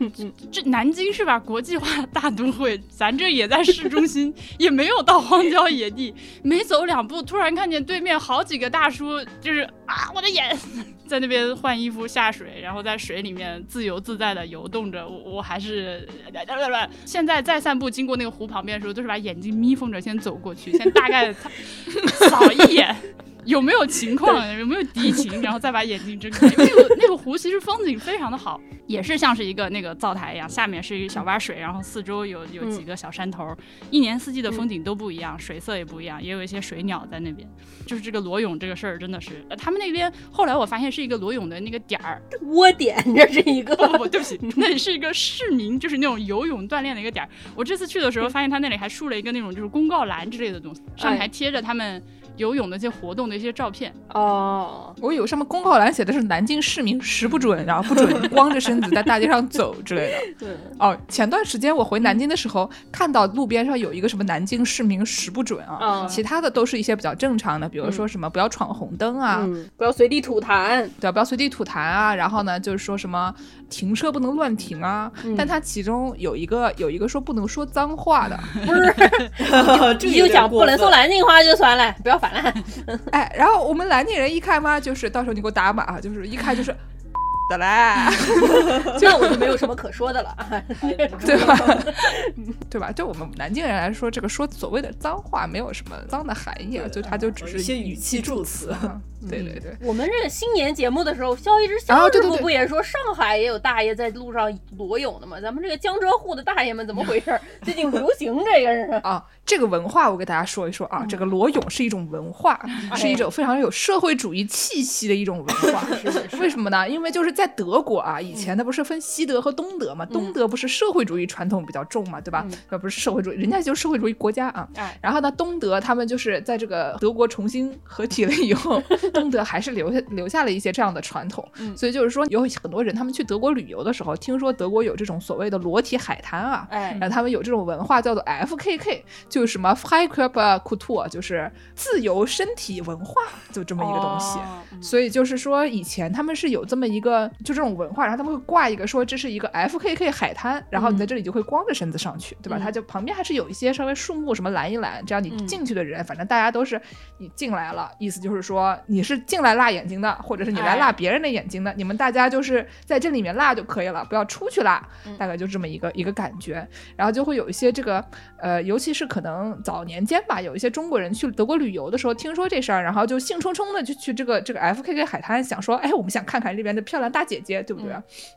Speaker 5: 这南京是吧？国际化大都会，咱这也在市中心，也没有到荒郊野地，没走两步，突然看见对面好几个大叔，就是啊，我的眼，在那边换衣服下水，然后在水里面自由自在的游动着。我我还是现在再散步经过那个湖旁边的时候，都是把眼睛眯缝着先走过去，先大。大概 扫一眼。有没有情况？有没有敌情？然后再把眼睛睁开。那个那个湖其实风景非常的好，也是像是一个那个灶台一样，下面是一个小洼水，然后四周有有几个小山头，一年四季的风景都不一样，水色也不一样，也有一些水鸟在那边。就是这个裸泳这个事儿真的是，他们那边后来我发现是一个裸泳的那个点儿
Speaker 3: 窝点，这是一个
Speaker 5: 不不对不起，那是一个市民，就是那种游泳锻炼的一个点儿。我这次去的时候发现他那里还竖了一个那种就是公告栏之类的东西，上面还贴着他们。游泳的一些活动的一些照片。
Speaker 3: 哦，
Speaker 2: 我有上面公告栏写的是南京市民十不准，然后不准光着身子在大街上走之类的。
Speaker 3: 对，
Speaker 2: 哦，前段时间我回南京的时候，看到路边上有一个什么南京市民十不准啊，其他的都是一些比较正常的，比如说什么不要闯红灯啊，
Speaker 3: 不要随地吐痰，
Speaker 2: 对，不要随地吐痰啊，然后呢就是说什么停车不能乱停啊，但它其中有一个有一个说不能说脏话的，
Speaker 3: 不是，你就讲不能说南京话就算了，不要烦。
Speaker 2: 哎，然后我们南京人一看嘛，就是到时候你给我打码，就是一看就是的嘞
Speaker 3: 那我就没有什么可说的了，
Speaker 2: 对吧？对吧？对我们南京人来说，这个说所谓的脏话没有什么脏的含义啊，就它就只是
Speaker 4: 一些语气助词。
Speaker 2: 对对对，
Speaker 3: 我们这个新年节目的时候，肖一之肖师傅不也说上海也有大爷在路上裸泳的吗？咱们这个江浙沪的大爷们怎么回事？最近流行这个是
Speaker 2: 啊，这个文化我给大家说一说啊，这个裸泳是一种文化，是一种非常有社会主义气息的一种文化。为什么呢？因为就是在德国啊，以前它不是分西德和东德嘛，东德不是社会主义传统比较重嘛，对吧？那不是社会主义，人家就是社会主义国家啊。然后呢，东德他们就是在这个德国重新合体了以后。东德还是留下留下了一些这样的传统，所以就是说有很多人他们去德国旅游的时候，听说德国有这种所谓的裸体海滩啊，
Speaker 3: 哎，
Speaker 2: 然后他们有这种文化叫做 F K K，就是什么 High Körper Kultur，就是自由身体文化，就这么一个东西。所以就是说以前他们是有这么一个就这种文化，然后他们会挂一个说这是一个 F K K 海滩，然后你在这里就会光着身子上去，对吧？它就旁边还是有一些稍微树木什么拦一拦，这样你进去的人，反正大家都是你进来了，意思就是说你。是进来辣眼睛的，或者是你来辣别人的眼睛的，你们大家就是在这里面辣就可以了，不要出去辣，大概就这么一个一个感觉。然后就会有一些这个，呃，尤其是可能早年间吧，有一些中国人去德国旅游的时候，听说这事儿，然后就兴冲冲的就去这个这个 F K K 海滩，想说，哎，我们想看看这边的漂亮大姐姐，对不对？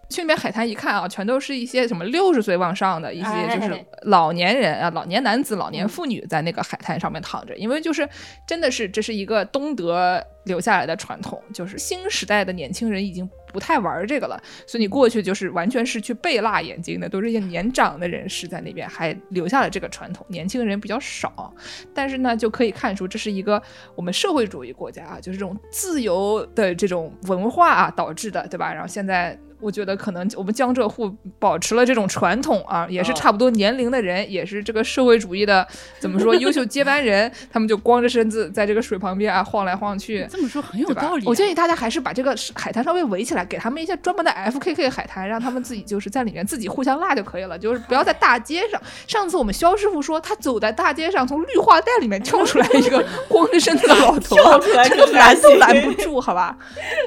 Speaker 2: 去那边海滩一看啊，全都是一些什么六十岁往上的一些就是老年人啊，老年男子、老年妇女在那个海滩上面躺着，因为就是真的是这是一个东德。留下来的传统就是新时代的年轻人已经不太玩这个了，所以你过去就是完全是去被辣眼睛的，都是一些年长的人士在那边还留下了这个传统，年轻人比较少。但是呢，就可以看出这是一个我们社会主义国家啊，就是这种自由的这种文化啊导致的，对吧？然后现在。我觉得可能我们江浙沪保持了这种传统啊，也是差不多年龄的人，也是这个社会主义的怎么说优秀接班人，他们就光着身子在这个水旁边啊晃来晃去。
Speaker 5: 这么说很有道理。
Speaker 2: 我建议大家还是把这个海滩稍微围起来，给他们一些专门的 F K K 海滩，让他们自己就是在里面自己互相拉就可以了，就是不要在大街上。上次我们肖师傅说，他走在大街上，从绿化带里面跳出来一个 光着身子的老头，
Speaker 4: 跳出来
Speaker 2: 这个拦都拦不住，好吧？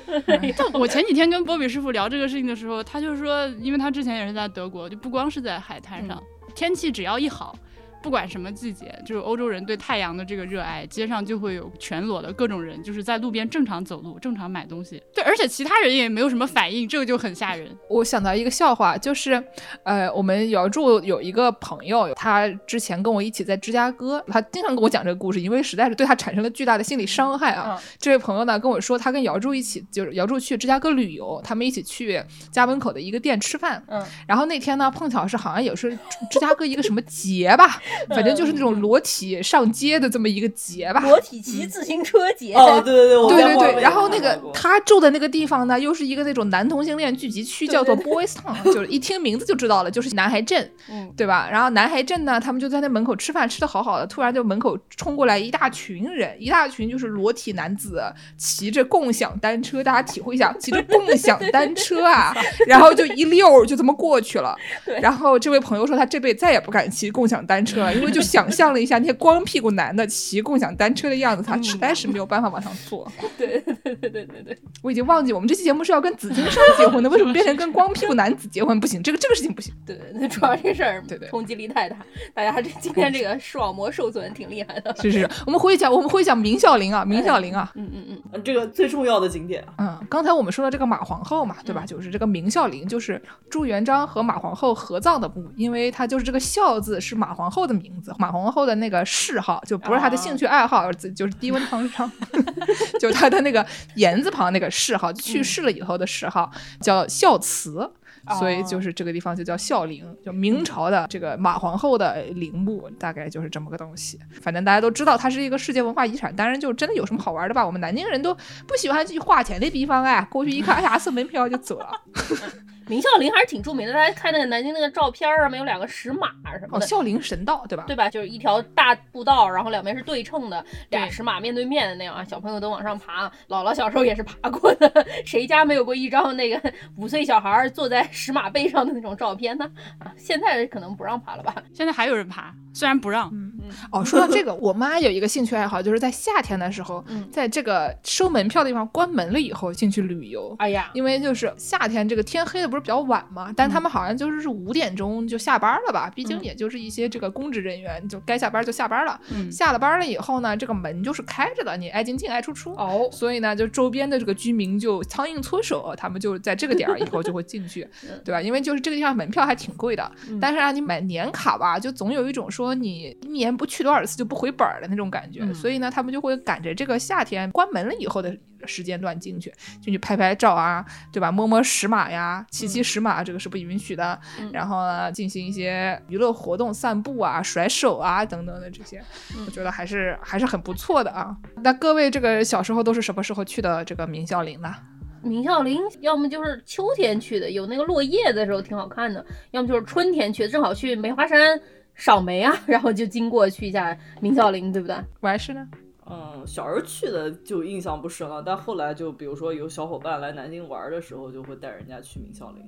Speaker 5: 我前几天跟波比师傅聊这个事情的时候，他就说，因为他之前也是在德国，就不光是在海滩上，天气只要一好。不管什么季节，就是欧洲人对太阳的这个热爱，街上就会有全裸的各种人，就是在路边正常走路、正常买东西。对，而且其他人也没有什么反应，这个就很吓人。
Speaker 2: 我想到一个笑话，就是，呃，我们姚柱有一个朋友，他之前跟我一起在芝加哥，他经常跟我讲这个故事，因为实在是对他产生了巨大的心理伤害啊。这位朋友呢跟我说，他跟姚柱一起，就是姚柱去芝加哥旅游，他们一起去家门口的一个店吃饭。嗯，然后那天呢碰巧是好像也是芝加哥一个什么节吧。反正就是那种裸体上街的这么一个节吧，
Speaker 3: 裸体骑自行车节。
Speaker 4: 哦，对对
Speaker 2: 对，对对对。然后那个他住的那个地方呢，又是一个那种男同性恋聚集区，叫做 Boys Town，就是一听名字就知道了，就是男孩镇，对吧？然后男孩镇呢，他们就在那门口吃饭，吃的好好的，突然就门口冲过来一大群人，一大群就是裸体男子骑着共享单车，大家体会一下，骑着共享单车啊，然后就一溜就这么过去了。然后这位朋友说，他这辈子再也不敢骑共享单车了，因为就想象了一下那些光屁股男的骑共享单车的样子，他实在是没有办法往上坐。
Speaker 3: 对对对对对对，
Speaker 2: 我已经忘记我们这期节目是要跟紫金山结婚的，为什么变成跟光屁股男子结婚？不行，这个这个事情不行。
Speaker 3: 对，对主要这事儿
Speaker 2: 对对
Speaker 3: 冲击力太大，大家这今天这个视网膜受损挺厉害的。
Speaker 2: 是是是，我们回去讲，我们回去讲明孝陵啊，明孝陵啊，
Speaker 3: 嗯嗯
Speaker 4: 嗯，这个最重要的景点。
Speaker 2: 嗯，刚才我们说的这个马皇后嘛，对吧？就是这个明孝陵，就是朱元璋和马皇后合葬的墓，因为他就是这个孝字是马皇后的名字，马皇后的那个谥号就不是他的兴趣爱好，就是低温烫伤，就他的那个言字旁那个谥号，去世了以后的谥号叫孝慈，所以就是这个地方就叫孝陵，就明朝的这个马皇后的陵墓，大概就是这么个东西。反正大家都知道它是一个世界文化遗产，当然就真的有什么好玩的吧？我们南京人都不喜欢去花钱的地方哎，过去一看，哎呀，收门票就走了。
Speaker 3: 明孝陵还是挺著名的，大家看那个南京那个照片上面有两个石马什么的。
Speaker 2: 哦，孝陵神道对吧？
Speaker 3: 对吧？就是一条大步道，然后两边是对称的，俩石马面对面的那样啊。小朋友都往上爬，姥姥小时候也是爬过的。谁家没有过一张那个五岁小孩坐在石马背上的那种照片呢？啊，现在可能不让爬了吧？
Speaker 5: 现在还有人爬，虽然不让。
Speaker 2: 嗯嗯。哦，说到这个，我妈有一个兴趣爱好，就是在夏天的时候，在这个收门票的地方关门了以后进去旅游。
Speaker 3: 哎呀，
Speaker 2: 因为就是夏天这个天黑的。不是比较晚嘛？但他们好像就是是五点钟就下班了吧？毕竟也就是一些这个公职人员，就该下班就下班了。下了班了以后呢，这个门就是开着的，你爱进进爱出出。
Speaker 3: 哦，
Speaker 2: 所以呢，就周边的这个居民就苍蝇搓手，他们就在这个点儿以后就会进去，对吧？因为就是这个地方门票还挺贵的，但是让你买年卡吧，就总有一种说你一年不去多少次就不回本儿的那种感觉。所以呢，他们就会赶着这个夏天关门了以后的。时间段进去，进去拍拍照啊，对吧？摸摸石马呀，骑骑石马，这个是不允许的。然后呢，进行一些娱乐活动，散步啊，甩手啊，等等的这些，我觉得还是还是很不错的啊。那各位这个小时候都是什么时候去的这个明孝陵呢？
Speaker 3: 明孝陵要么就是秋天去的，有那个落叶的时候挺好看的；要么就是春天去，正好去梅花山赏梅啊，然后就经过去一下明孝陵，对不对？
Speaker 2: 完事呢？
Speaker 4: 嗯，小时候去的就印象不深了，但后来就比如说有小伙伴来南京玩的时候，就会带人家去明孝陵。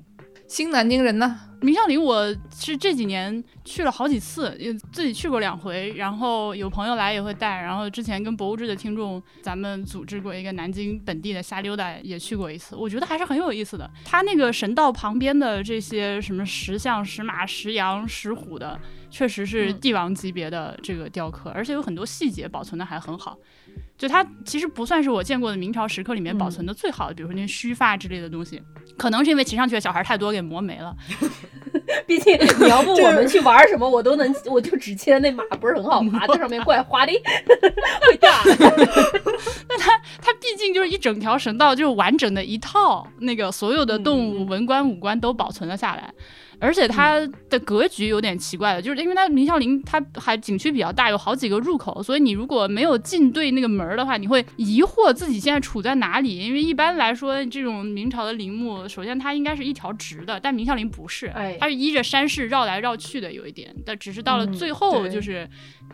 Speaker 2: 新南京人呢？
Speaker 5: 明孝陵我是这几年去了好几次，也自己去过两回，然后有朋友来也会带。然后之前跟博物志的听众，咱们组织过一个南京本地的瞎溜达，也去过一次，我觉得还是很有意思的。它那个神道旁边的这些什么石像、石马、石羊、石虎的。确实是帝王级别的这个雕刻，而且有很多细节保存的还很好。就它其实不算是我见过的明朝石刻里面保存的最好的，比如说那些须发之类的东西，可能是因为骑上去的小孩太多给磨没了。
Speaker 3: 毕竟 你要不我们去玩什么，我都能，我就只骑那马不是很好爬，在上面怪滑 的，会掉。
Speaker 5: 那它它毕竟就是一整条神道，就是完整的一套，那个所有的动物文官武官都保存了下来。而且它的格局有点奇怪的，就是因为它明孝陵它还景区比较大，有好几个入口，所以你如果没有进对那个门儿的话，你会疑惑自己现在处在哪里。因为一般来说，这种明朝的陵墓，首先它应该是一条直的，但明孝陵不是，它是依着山势绕来绕去的，有一点。但只是到了最后，就是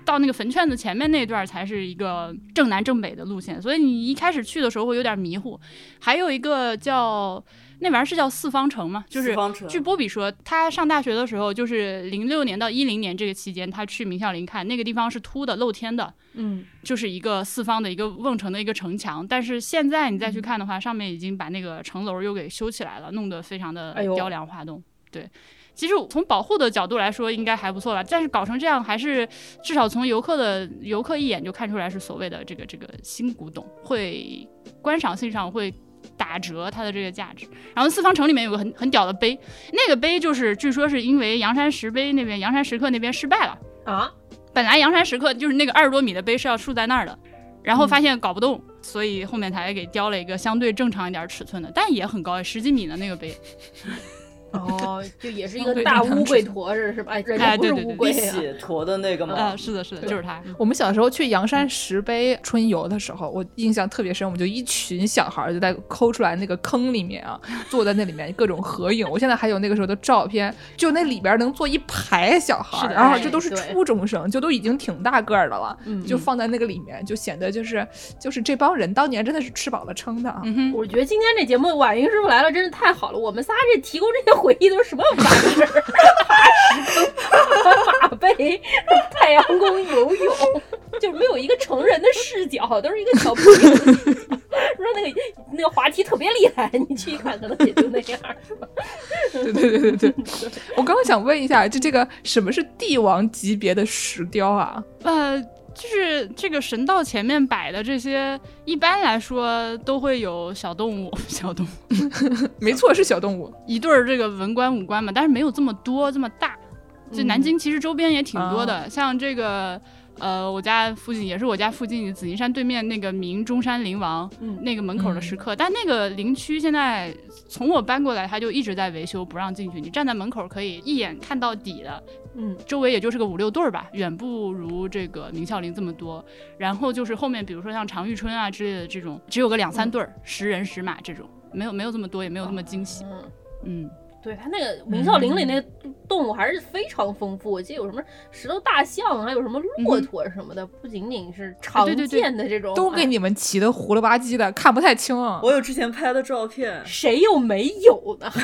Speaker 5: 到那个坟圈子前面那段才是一个正南正北的路线，所以你一开始去的时候会有点迷糊。还有一个叫。那玩意儿是叫四方城吗？就是据波比说，他上大学的时候，就是零六年到一零年这个期间，他去明孝陵看那个地方是凸的、露天的，
Speaker 3: 嗯，
Speaker 5: 就是一个四方的一个瓮城的一个城墙。但是现在你再去看的话，上面已经把那个城楼又给修起来了，弄得非常的雕梁画栋。对，其实从保护的角度来说，应该还不错吧。但是搞成这样，还是至少从游客的游客一眼就看出来是所谓的这个这个新古董，会观赏性上会。打折它的这个价值，然后四方城里面有个很很屌的碑，那个碑就是据说是因为阳山石碑那边阳山石刻那边失败了。
Speaker 3: 啊，
Speaker 5: 本来阳山石刻就是那个二十多米的碑是要竖在那儿的，然后发现搞不动，所以后面才给雕了一个相对正常一点尺寸的，但也很高，十几米的那个碑。
Speaker 3: 哦，就也是一个大乌龟驼着是吧？哎，不是乌龟
Speaker 4: 血驼的那个吗？
Speaker 5: 啊，是的，是的，就是它。
Speaker 2: 我们小时候去阳山石碑春游的时候，我印象特别深，我们就一群小孩就在抠出来那个坑里面啊，坐在那里面各种合影。我现在还有那个时候的照片，就那里边能坐一排小孩，然后这都是初中生，就都已经挺大个儿的了，就放在那个里面，就显得就是就是这帮人当年真的是吃饱了撑的啊。
Speaker 3: 我觉得今天这节目婉莹师傅来了真是太好了，我们仨这提供这些。回忆都是什么玩意儿？爬石坑、马背、太阳宫游泳，就没有一个成人的视角，都是一个小朋友。说那个那个滑梯特别厉害，你去一看，可能也就那样，
Speaker 2: 对对对对对。我刚刚想问一下，就这个什么是帝王级别的石雕啊？
Speaker 5: 呃。就是这个神道前面摆的这些，一般来说都会有小动物，小动物，
Speaker 2: 没错，是小动物，
Speaker 5: 一对儿这个文官武官嘛，但是没有这么多这么大。就南京其实周边也挺多的，像这个。呃，我家附近也是我家附近紫金山对面那个明中山陵王，那个门口的石刻，但那个陵区现在从我搬过来，他就一直在维修，不让进去。你站在门口可以一眼看到底的，
Speaker 3: 嗯，
Speaker 5: 周围也就是个五六对儿吧，远不如这个明孝陵这么多。然后就是后面，比如说像常遇春啊之类的这种，只有个两三对儿，十人十马这种，没有没有这么多，也没有那么惊喜，嗯。
Speaker 3: 对他那个明孝陵里那个动物还是非常丰富，我记得有什么石头大象，还有什么骆驼什么的，不仅仅是常见的这种，
Speaker 2: 都给你们骑的糊了吧唧的，看不太清啊。
Speaker 4: 我有之前拍的照片，
Speaker 3: 谁又没有呢？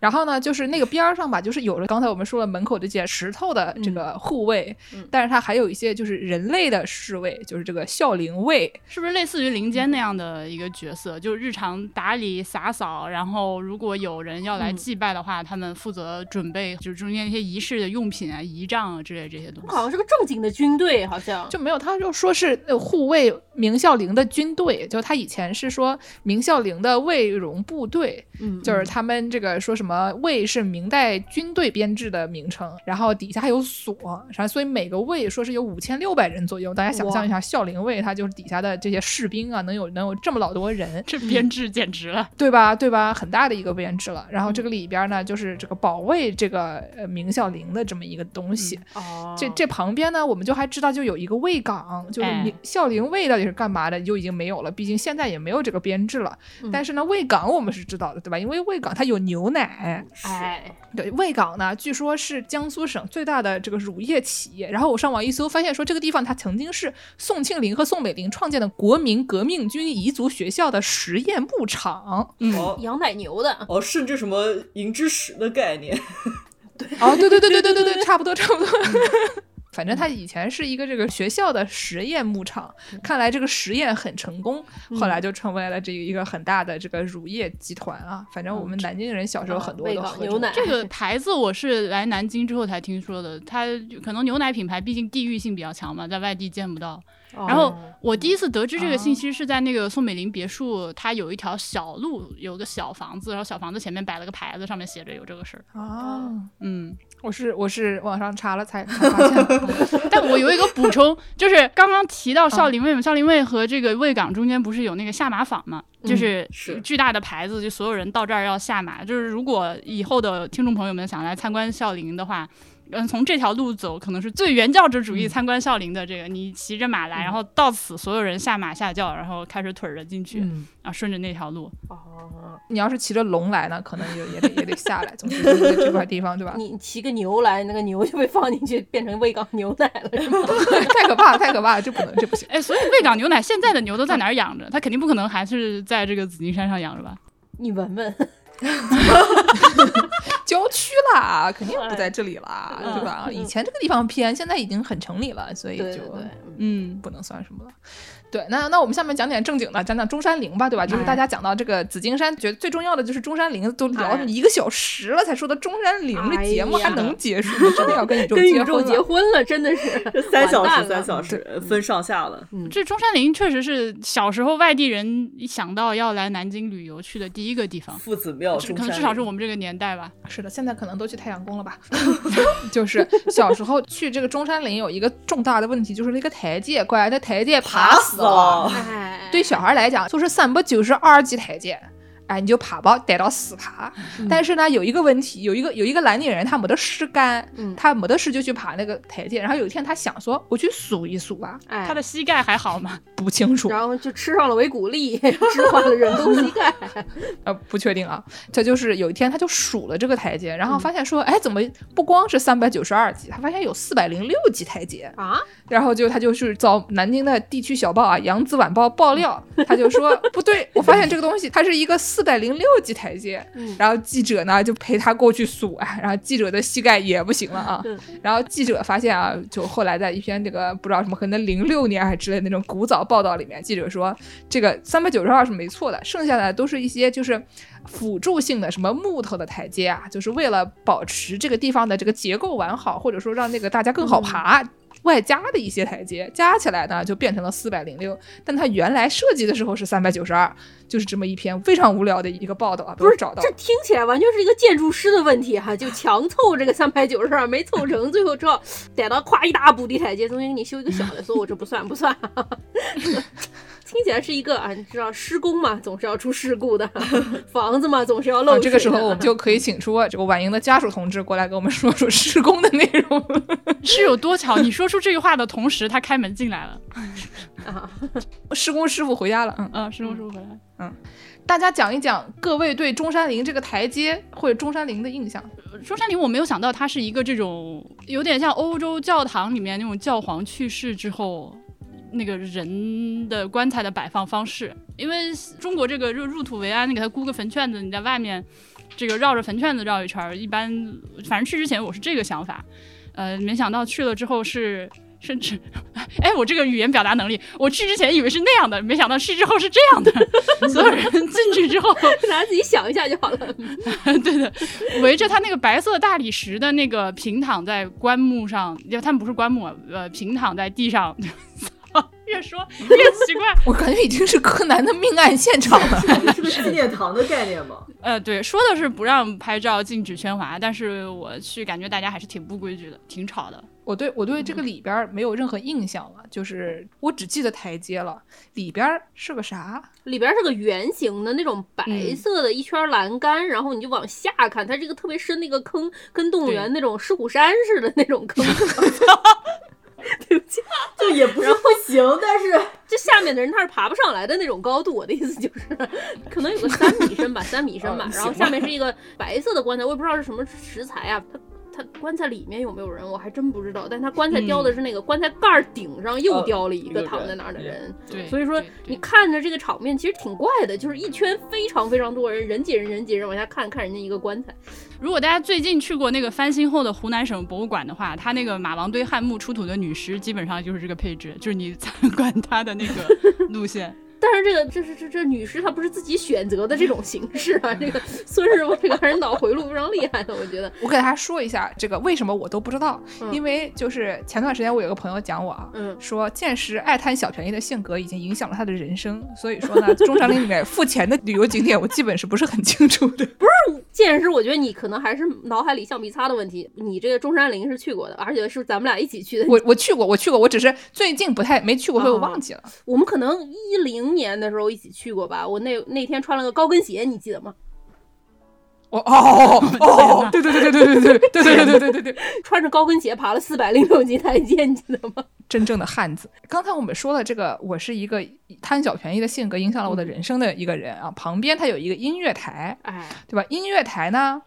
Speaker 2: 然后呢，就是那个边儿上吧，就是有了刚才我们说了门口这些石头的这个护卫，但是它还有一些就是人类的侍卫，就是这个孝陵卫，
Speaker 5: 是不是类似于林间那样的一个角色？就是日常打理。打扫，然后如果有人要来祭拜的话，他们负责准备，就是中间一些仪式的用品啊、仪仗啊之类这些东西。
Speaker 3: 好像是个正经的军队，好像
Speaker 2: 就没有，他就说是护卫明孝陵的军队，就他以前是说明孝陵的卫戎部队，
Speaker 3: 嗯，
Speaker 2: 就是他们这个说什么卫是明代军队编制的名称，然后底下还有所，然后所以每个卫说是有五千六百人左右。大家想象一下，孝陵卫他就是底下的这些士兵啊，能有能有这么老多人，
Speaker 5: 这编制简直了。
Speaker 2: 对 吧？对吧？很大的一个编制了。然后这个里边呢，就是这个保卫这个呃明孝陵的这么一个东西。
Speaker 3: 哦。
Speaker 2: 这这旁边呢，我们就还知道就有一个卫岗，就是明孝陵卫到底是干嘛的，就已经没有了。毕竟现在也没有这个编制了。但是呢，卫岗我们是知道的，对吧？因为卫岗它有牛奶。
Speaker 3: 哎。
Speaker 2: 对，卫岗呢，据说是江苏省最大的这个乳业企业。然后我上网一搜，发现说这个地方它曾经是宋庆龄和宋美龄创建的国民革命军彝族学校的实验牧场。
Speaker 3: 嗯，养奶牛的。
Speaker 4: 哦，甚至什么银之石的概念，
Speaker 3: 对，
Speaker 2: 哦，对对对对对对对，差不多差不多。反正他以前是一个这个学校的实验牧场，看来这个实验很成功，后来就成为了这一个很大的这个乳业集团啊。反正我们南京人小时候很多都喝
Speaker 3: 牛奶。
Speaker 5: 这个牌子我是来南京之后才听说的，它可能牛奶品牌毕竟地域性比较强嘛，在外地见不到。然后我第一次得知这个信息是在那个宋美龄别墅，它有一条小路，有个小房子，然后小房子前面摆了个牌子，上面写着有这个事儿。
Speaker 2: 哦，
Speaker 5: 嗯，
Speaker 2: 我是我是网上查了才才发现。
Speaker 5: 但我有一个补充，就是刚刚提到少林卫嘛，少林卫和这个卫岗中间不是有那个下马坊嘛？就是巨大的牌子，就所有人到这儿要下马。就是如果以后的听众朋友们想来参观少林的话。嗯，从这条路走，可能是最原教旨主义参观孝陵的这个。你骑着马来，然后到此所有人下马下轿，然后开始腿着进去，啊，顺着那条路。
Speaker 2: 哦，你要是骑着龙来呢，可能就也得也得下来。总之就是这块地方，对吧？
Speaker 3: 你骑个牛来，那个牛就被放进去，变成喂港牛奶了，是吗？
Speaker 2: 太可怕了，太可怕了，这不能，这不行。
Speaker 5: 哎，所以喂港牛奶，现在的牛都在哪儿养着？它肯定不可能还是在这个紫金山上养着吧？
Speaker 3: 你闻闻。
Speaker 2: 郊区啦，肯定不在这里啦，对吧？以前这个地方偏，现在已经很城里了，所以就嗯，不能算什么了。对，那那我们下面讲点正经的，讲讲中山陵吧，对吧？就是大家讲到这个紫金山，觉得最重要的就是中山陵，都聊一个小时了才说到中山陵，这节目还能结束？真的要跟宇宙
Speaker 3: 结婚了，真的是
Speaker 4: 三小时，三小时分上下了。
Speaker 5: 这中山陵确实是小时候外地人一想到要来南京旅游去的第一个地方，
Speaker 4: 夫子庙，
Speaker 5: 可能至少是我们这个年代吧。
Speaker 2: 是的，现在可能都去太阳宫了吧？就是小时候去这个中山陵有一个重大的问题，就是那个台阶，乖那台阶爬死。
Speaker 4: 哦，
Speaker 2: 对小孩来讲，就是三百九十二级台阶。哎，你就爬吧，逮到死爬。但是呢，有一个问题，有一个有一个蓝领人，他没得事干，他没得事就去爬那个台阶。然后有一天，他想说，我去数一数吧。
Speaker 5: 他的膝盖还好吗？
Speaker 2: 不清楚。
Speaker 3: 然后就吃上了维骨力，置换了人工膝盖。
Speaker 2: 呃，不确定啊。他就是有一天，他就数了这个台阶，然后发现说，哎，怎么不光是三百九十二级，他发现有四百零六级台阶
Speaker 3: 啊。
Speaker 2: 然后就他就是找南京的地区小报啊，《扬子晚报》爆料，他就说不对，我发现这个东西它是一个四百零六级台阶。然后记者呢就陪他过去数啊，然后记者的膝盖也不行了啊。然后记者发现啊，就后来在一篇这个不知道什么可能零六年还之类那种古早报道里面，记者说这个三百九十二是没错的，剩下的都是一些就是辅助性的什么木头的台阶啊，就是为了保持这个地方的这个结构完好，或者说让那个大家更好爬。外加的一些台阶加起来呢，就变成了四百零六，但它原来设计的时候是三百九十二，就是这么一篇非常无聊的一个报道啊。
Speaker 3: 不是
Speaker 2: 找到，
Speaker 3: 这听起来完全是一个建筑师的问题哈，就强凑这个三百九十二没凑成，最后之后逮到夸一大补地台阶，中间给你修一个小的，所以我这不算不算。听起来是一个啊，你知道施工嘛，总是要出事故的，房子嘛总是要漏水。
Speaker 2: 这个时候我们就可以请出这个婉莹的家属同志过来跟我们说说施工的内容，
Speaker 5: 是有多巧？你说出这句话的同时，他开门进来了，
Speaker 2: 啊，施工师傅回家了，
Speaker 5: 嗯嗯，施工师傅回来，
Speaker 2: 嗯，大家讲一讲各位对中山陵这个台阶或者中山陵的印象。
Speaker 5: 中山陵我没有想到它是一个这种有点像欧洲教堂里面那种教皇去世之后。那个人的棺材的摆放方式，因为中国这个入入土为安，你给他箍个坟圈子，你在外面这个绕着坟圈子绕一圈，一般反正去之前我是这个想法，呃，没想到去了之后是甚至，哎，我这个语言表达能力，我去之前以为是那样的，没想到去之后是这样的，所有人进去之后，
Speaker 3: 大家自己想一下就好了。
Speaker 5: 对的，围着他那个白色大理石的那个平躺在棺木上，因为他们不是棺木，呃，平躺在地上。越说越奇怪，
Speaker 2: 我感觉已经是柯南的命案现场了，
Speaker 4: 是个纪念堂的概念吗？
Speaker 5: 呃，对，说的是不让拍照，禁止喧哗，但是我去感觉大家还是挺不规矩的，挺吵的。
Speaker 2: 我对我对这个里边没有任何印象了，就是我只记得台阶了，里边是个啥？
Speaker 3: 里边是个圆形的那种白色的一圈栏杆，然后你就往下看，它这个特别深的一个坑，跟动物园那种狮虎山似的那种坑。对不起，
Speaker 4: 就也不是不行，但是
Speaker 3: 这下面的人他是爬不上来的那种高度。我的意思就是，可能有个三米深吧，三米深吧。然后下面是一个白色的棺材，我也不知道是什么石材啊。它它棺材里面有没有人，我还真不知道。但他棺材雕的是那个棺材盖顶上又雕了一个躺在那儿的人。
Speaker 5: 对，
Speaker 3: 所以说你看着这个场面其实挺怪的，就是一圈非常非常多人，人挤人，人挤人往下看看人家一个棺材。
Speaker 5: 如果大家最近去过那个翻新后的湖南省博物馆的话，它那个马王堆汉墓出土的女尸基本上就是这个配置，就是你 参观它的那个路线。
Speaker 3: 但是这个这是这这女士她不是自己选择的这种形式啊，这个孙师傅这个人脑回路非常厉害的，我觉得。
Speaker 2: 我给大家说一下这个为什么我都不知道，因为就是前段时间我有个朋友讲我啊，说见识爱贪小便宜的性格已经影响了他的人生，所以说呢，中山陵里面付钱的旅游景点我基本是不是很清楚的。
Speaker 3: 不是。剑师，我觉得你可能还是脑海里橡皮擦的问题。你这个中山陵是去过的，而且是咱们俩一起去的。
Speaker 2: 我我去过，我去过，我只是最近不太没去过，所以我忘记了。
Speaker 3: 我们可能一零年的时候一起去过吧。我那那天穿了个高跟鞋，你记得吗？
Speaker 2: 哦哦哦！对对对对对对对对对对对对对对，
Speaker 3: 穿着高跟鞋爬了四百零六级台阶，你记得吗？
Speaker 2: 真正的汉子。刚才我们说了这个，我是一个贪小便宜的性格影响了我的人生的一个人啊。旁边他有一个音乐台，
Speaker 3: 哎，
Speaker 2: 对吧？音乐台呢，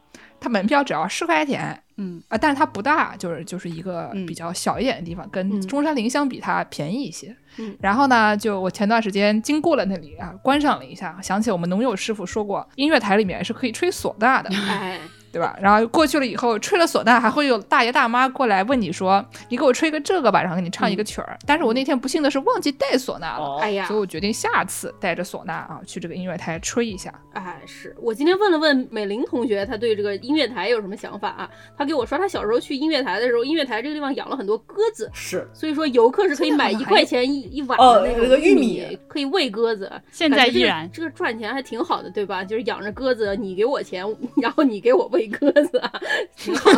Speaker 2: 它门票只要十块钱，
Speaker 5: 嗯
Speaker 2: 啊，但是它不大，就是就是一个比较小一点的地方，跟中山陵相比，它便宜一些。
Speaker 3: 嗯，
Speaker 2: 然后呢，就我前段时间经过了那里啊，观赏了一下，想起我们农友师傅说过，音乐台里面是可以吹唢呐的。
Speaker 3: 哎。
Speaker 2: 对吧？然后过去了以后，吹了唢呐，还会有大爷大妈过来问你说：“你给我吹个这个吧。”然后给你唱一个曲儿。但是我那天不幸的是忘记带唢呐了，
Speaker 3: 哎呀，
Speaker 2: 所以我决定下次带着唢呐啊去这个音乐台吹一下。
Speaker 3: 哎，是我今天问了问美玲同学，她对这个音乐台有什么想法啊？她给我说，她小时候去音乐台的时候，音乐台这个地方养了很多鸽子，
Speaker 4: 是，
Speaker 3: 所以说游客是可以买一块钱一一碗
Speaker 4: 的
Speaker 3: 那个
Speaker 4: 玉
Speaker 3: 米，可以喂鸽子。
Speaker 5: 现在依然
Speaker 3: 这个赚钱还挺好的，对吧？就是养着鸽子，你给我钱，然后你给我喂鸽子。挺好，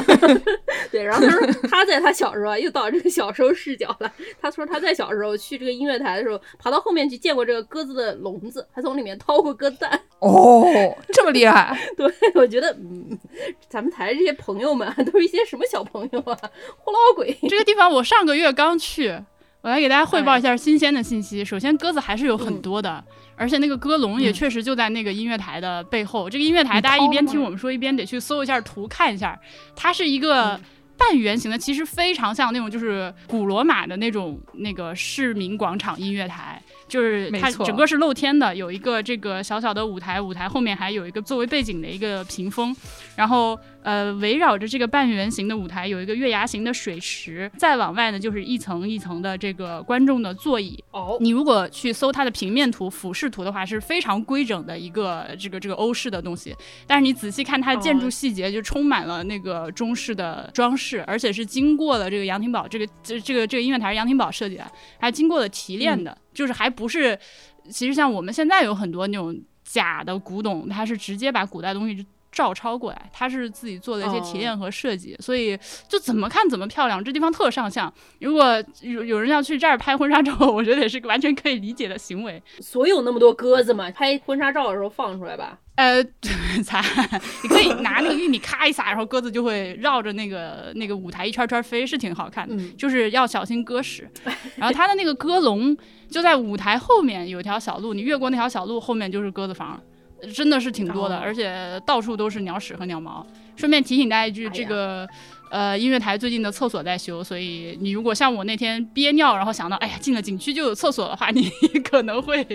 Speaker 3: 对。然后他说他在他小时候又到这个小时候视角了。他说他在小时候去这个音乐台的时候，爬到后面去见过这个鸽子的笼子，还从里面掏过鸽蛋。
Speaker 2: 哦，这么厉害！
Speaker 3: 对，我觉得嗯，咱们台这些朋友们都是一些什么小朋友啊，胡老鬼。
Speaker 5: 这个地方我上个月刚去，我来给大家汇报一下新鲜的信息。首先，鸽子还是有很多的。而且那个鸽笼也确实就在那个音乐台的背后。这个音乐台，大家一边听我们说，一边得去搜一下图看一下。它是一个半圆形的，其实非常像那种就是古罗马的那种那个市民广场音乐台。就是它整个是露天的，有一个这个小小的舞台，舞台后面还有一个作为背景的一个屏风，然后呃围绕着这个半圆形的舞台有一个月牙形的水池，再往外呢就是一层一层的这个观众的座椅。
Speaker 3: 哦，
Speaker 5: 你如果去搜它的平面图、俯视图的话，是非常规整的一个这个这个欧式的东西，但是你仔细看它的建筑细节，就充满了那个中式的装饰，而且是经过了这个杨廷宝这个这这个这个音乐台是杨廷宝设计的，还经过了提炼的。就是还不是，其实像我们现在有很多那种假的古董，它是直接把古代东西照抄过来，他是自己做的一些提炼和设计，所以就怎么看怎么漂亮。这地方特上相，如果有有人要去这儿拍婚纱照，我觉得也是个完全可以理解的行为。
Speaker 3: 所有那么多鸽子嘛，拍婚纱照的时候放出来吧。
Speaker 5: 呃，才你可以拿那个玉米咔一撒，然后鸽子就会绕着那个那个舞台一圈圈飞，是挺好看的。就是要小心鸽屎。然后它的那个鸽笼就在舞台后面有一条小路，你越过那条小路，后面就是鸽子房，真的是挺多的，而且到处都是鸟屎和鸟毛。顺便提醒大家一句，这个。呃，音乐台最近的厕所在修，所以你如果像我那天憋尿，然后想到，哎呀，进了景区就有厕所的话，你可能会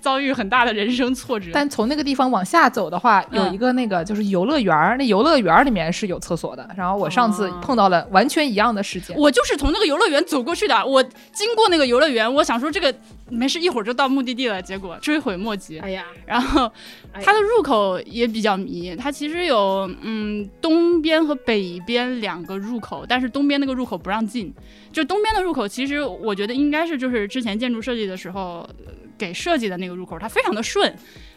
Speaker 5: 遭遇很大的人生挫折。
Speaker 2: 但从那个地方往下走的话，有一个那个就是游乐园，那游乐园里面是有厕所的。然后我上次碰到了完全一样的事件，
Speaker 5: 我就是从那个游乐园走过去的。我经过那个游乐园，我想说这个没事，一会儿就到目的地了，结果追悔莫及。
Speaker 3: 哎呀，
Speaker 5: 然后它的入口也比较迷，它其实有嗯东边和北边两。个入口，但是东边那个入口不让进。就东边的入口，其实我觉得应该是就是之前建筑设计的时候给设计的那个入口，它非常的顺，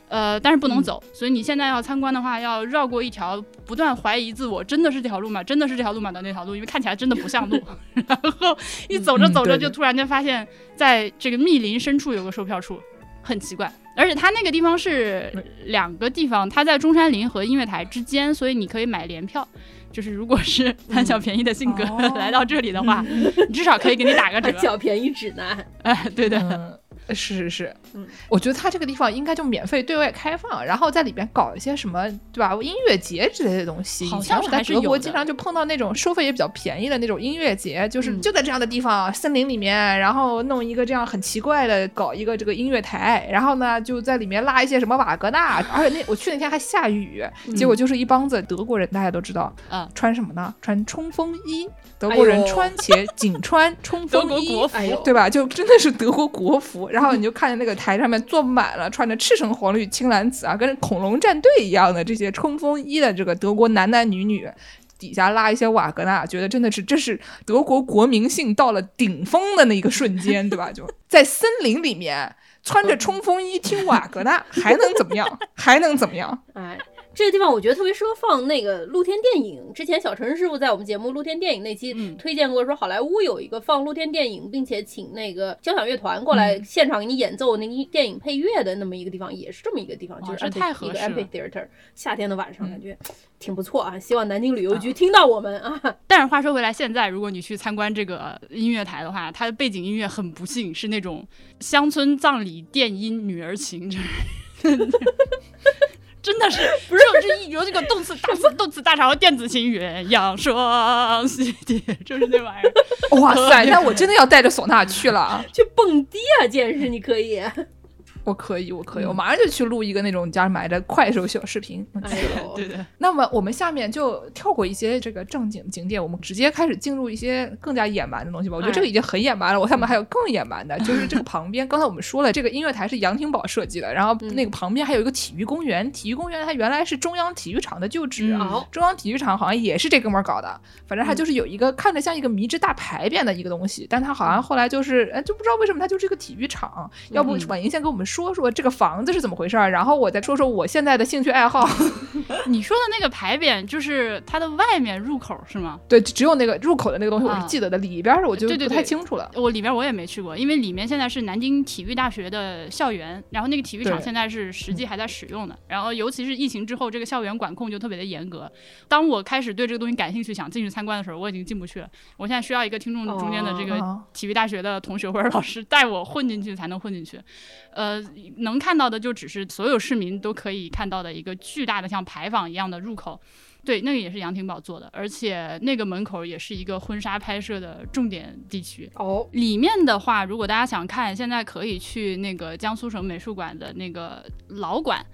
Speaker 5: 呃，但是不能走。所以你现在要参观的话，要绕过一条不断怀疑自我，真的是这条路吗？真的是这条路吗的那条路，因为看起来真的不像路。然后一走着走着，就突然间发现，在这个密林深处有个售票处，很奇怪。而且它那个地方是两个地方，它在中山陵和音乐台之间，所以你可以买联票。就是如果是 贪小便宜的性格来到这里的话，至少可以给你打个折。
Speaker 3: 贪小便宜指南，
Speaker 5: 哎，对的。
Speaker 2: 是是是，嗯，我觉得他这个地方应该就免费对外开放，然后在里边搞一些什么，对吧？音乐节之类的东西。
Speaker 5: 好像
Speaker 2: 我在德国经常就碰到那种收费也比较便宜的那种音乐节，就是就在这样的地方森林里面，然后弄一个这样很奇怪的搞一个这个音乐台，然后呢就在里面拉一些什么瓦格纳，而且那我去那天还下雨，结果就是一帮子德国人，大家都知道，
Speaker 5: 嗯，
Speaker 2: 穿什么呢？穿冲锋衣，德国人穿且仅穿冲锋衣，对吧？就真的是德国国服。然后你就看见那个台上面坐满了穿着赤橙黄绿青蓝紫啊，跟恐龙战队一样的这些冲锋衣的这个德国男男女女，底下拉一些瓦格纳，觉得真的是这是德国国民性到了顶峰的那个瞬间，对吧？就在森林里面穿着冲锋衣听瓦格纳，还能怎么样？还能怎么样？
Speaker 3: 哎。这个地方我觉得特别适合放那个露天电影。之前小陈师傅在我们节目露天电影那期推荐过，说好莱坞有一个放露天电影，并且请那个交响乐团过来现场给你演奏那个电影配乐的那么一个地方，也是这么一个地方，就是
Speaker 5: 太合
Speaker 3: 适了。Theater，夏天的晚上感觉挺不错啊。希望南京旅游局听到我们啊。
Speaker 5: 但是话说回来，现在如果你去参观这个音乐台的话，它的背景音乐很不幸是那种乡村葬礼电音女儿情。真的是，不是这一有这个动词大词 动词大潮电子琴鸳鸯双栖蝶，就是那玩意儿。
Speaker 2: 哇塞，那我真的要带着唢呐去了，
Speaker 3: 去蹦迪啊！简直你可以。
Speaker 2: 我可以，我可以，我马上就去录一个那种家买的快手小视频。
Speaker 5: 对对。
Speaker 2: 那么我们下面就跳过一些这个正经景点，我们直接开始进入一些更加野蛮的东西吧。我觉得这个已经很野蛮了，我下面还有更野蛮的，就是这个旁边，刚才我们说了，这个音乐台是杨廷宝设计的，然后那个旁边还有一个体育公园，体育公园它原来是中央体育场的旧址，中央体育场好像也是这哥们儿搞的，反正它就是有一个看着像一个迷之大牌匾的一个东西，但它好像后来就是哎就不知道为什么它就是一个体育场，要不婉莹先给我们说说说这个房。子是怎么回事儿？然后我再说说我现在的兴趣爱好。
Speaker 5: 你说的那个牌匾就是它的外面入口是吗？
Speaker 2: 对，只有那个入口的那个东西我是记得的，里边儿我就不太清楚了。
Speaker 5: 我里边我也没去过，因为里面现在是南京体育大学的校园，然后那个体育场现在是实际还在使用的。然后尤其是疫情之后，这个校园管控就特别的严格。当我开始对这个东西感兴趣，想进去参观的时候，我已经进不去了。我现在需要一个听众中间的这个体育大学的同学或者老师带我混进去才能混进去。呃，能看到的就只是所有市民都可以看到的一个巨大的像牌坊一样的入口，对，那个也是杨廷宝做的，而且那个门口也是一个婚纱拍摄的重点地区。
Speaker 3: 哦，
Speaker 5: 里面的话，如果大家想看，现在可以去那个江苏省美术馆的那个老馆。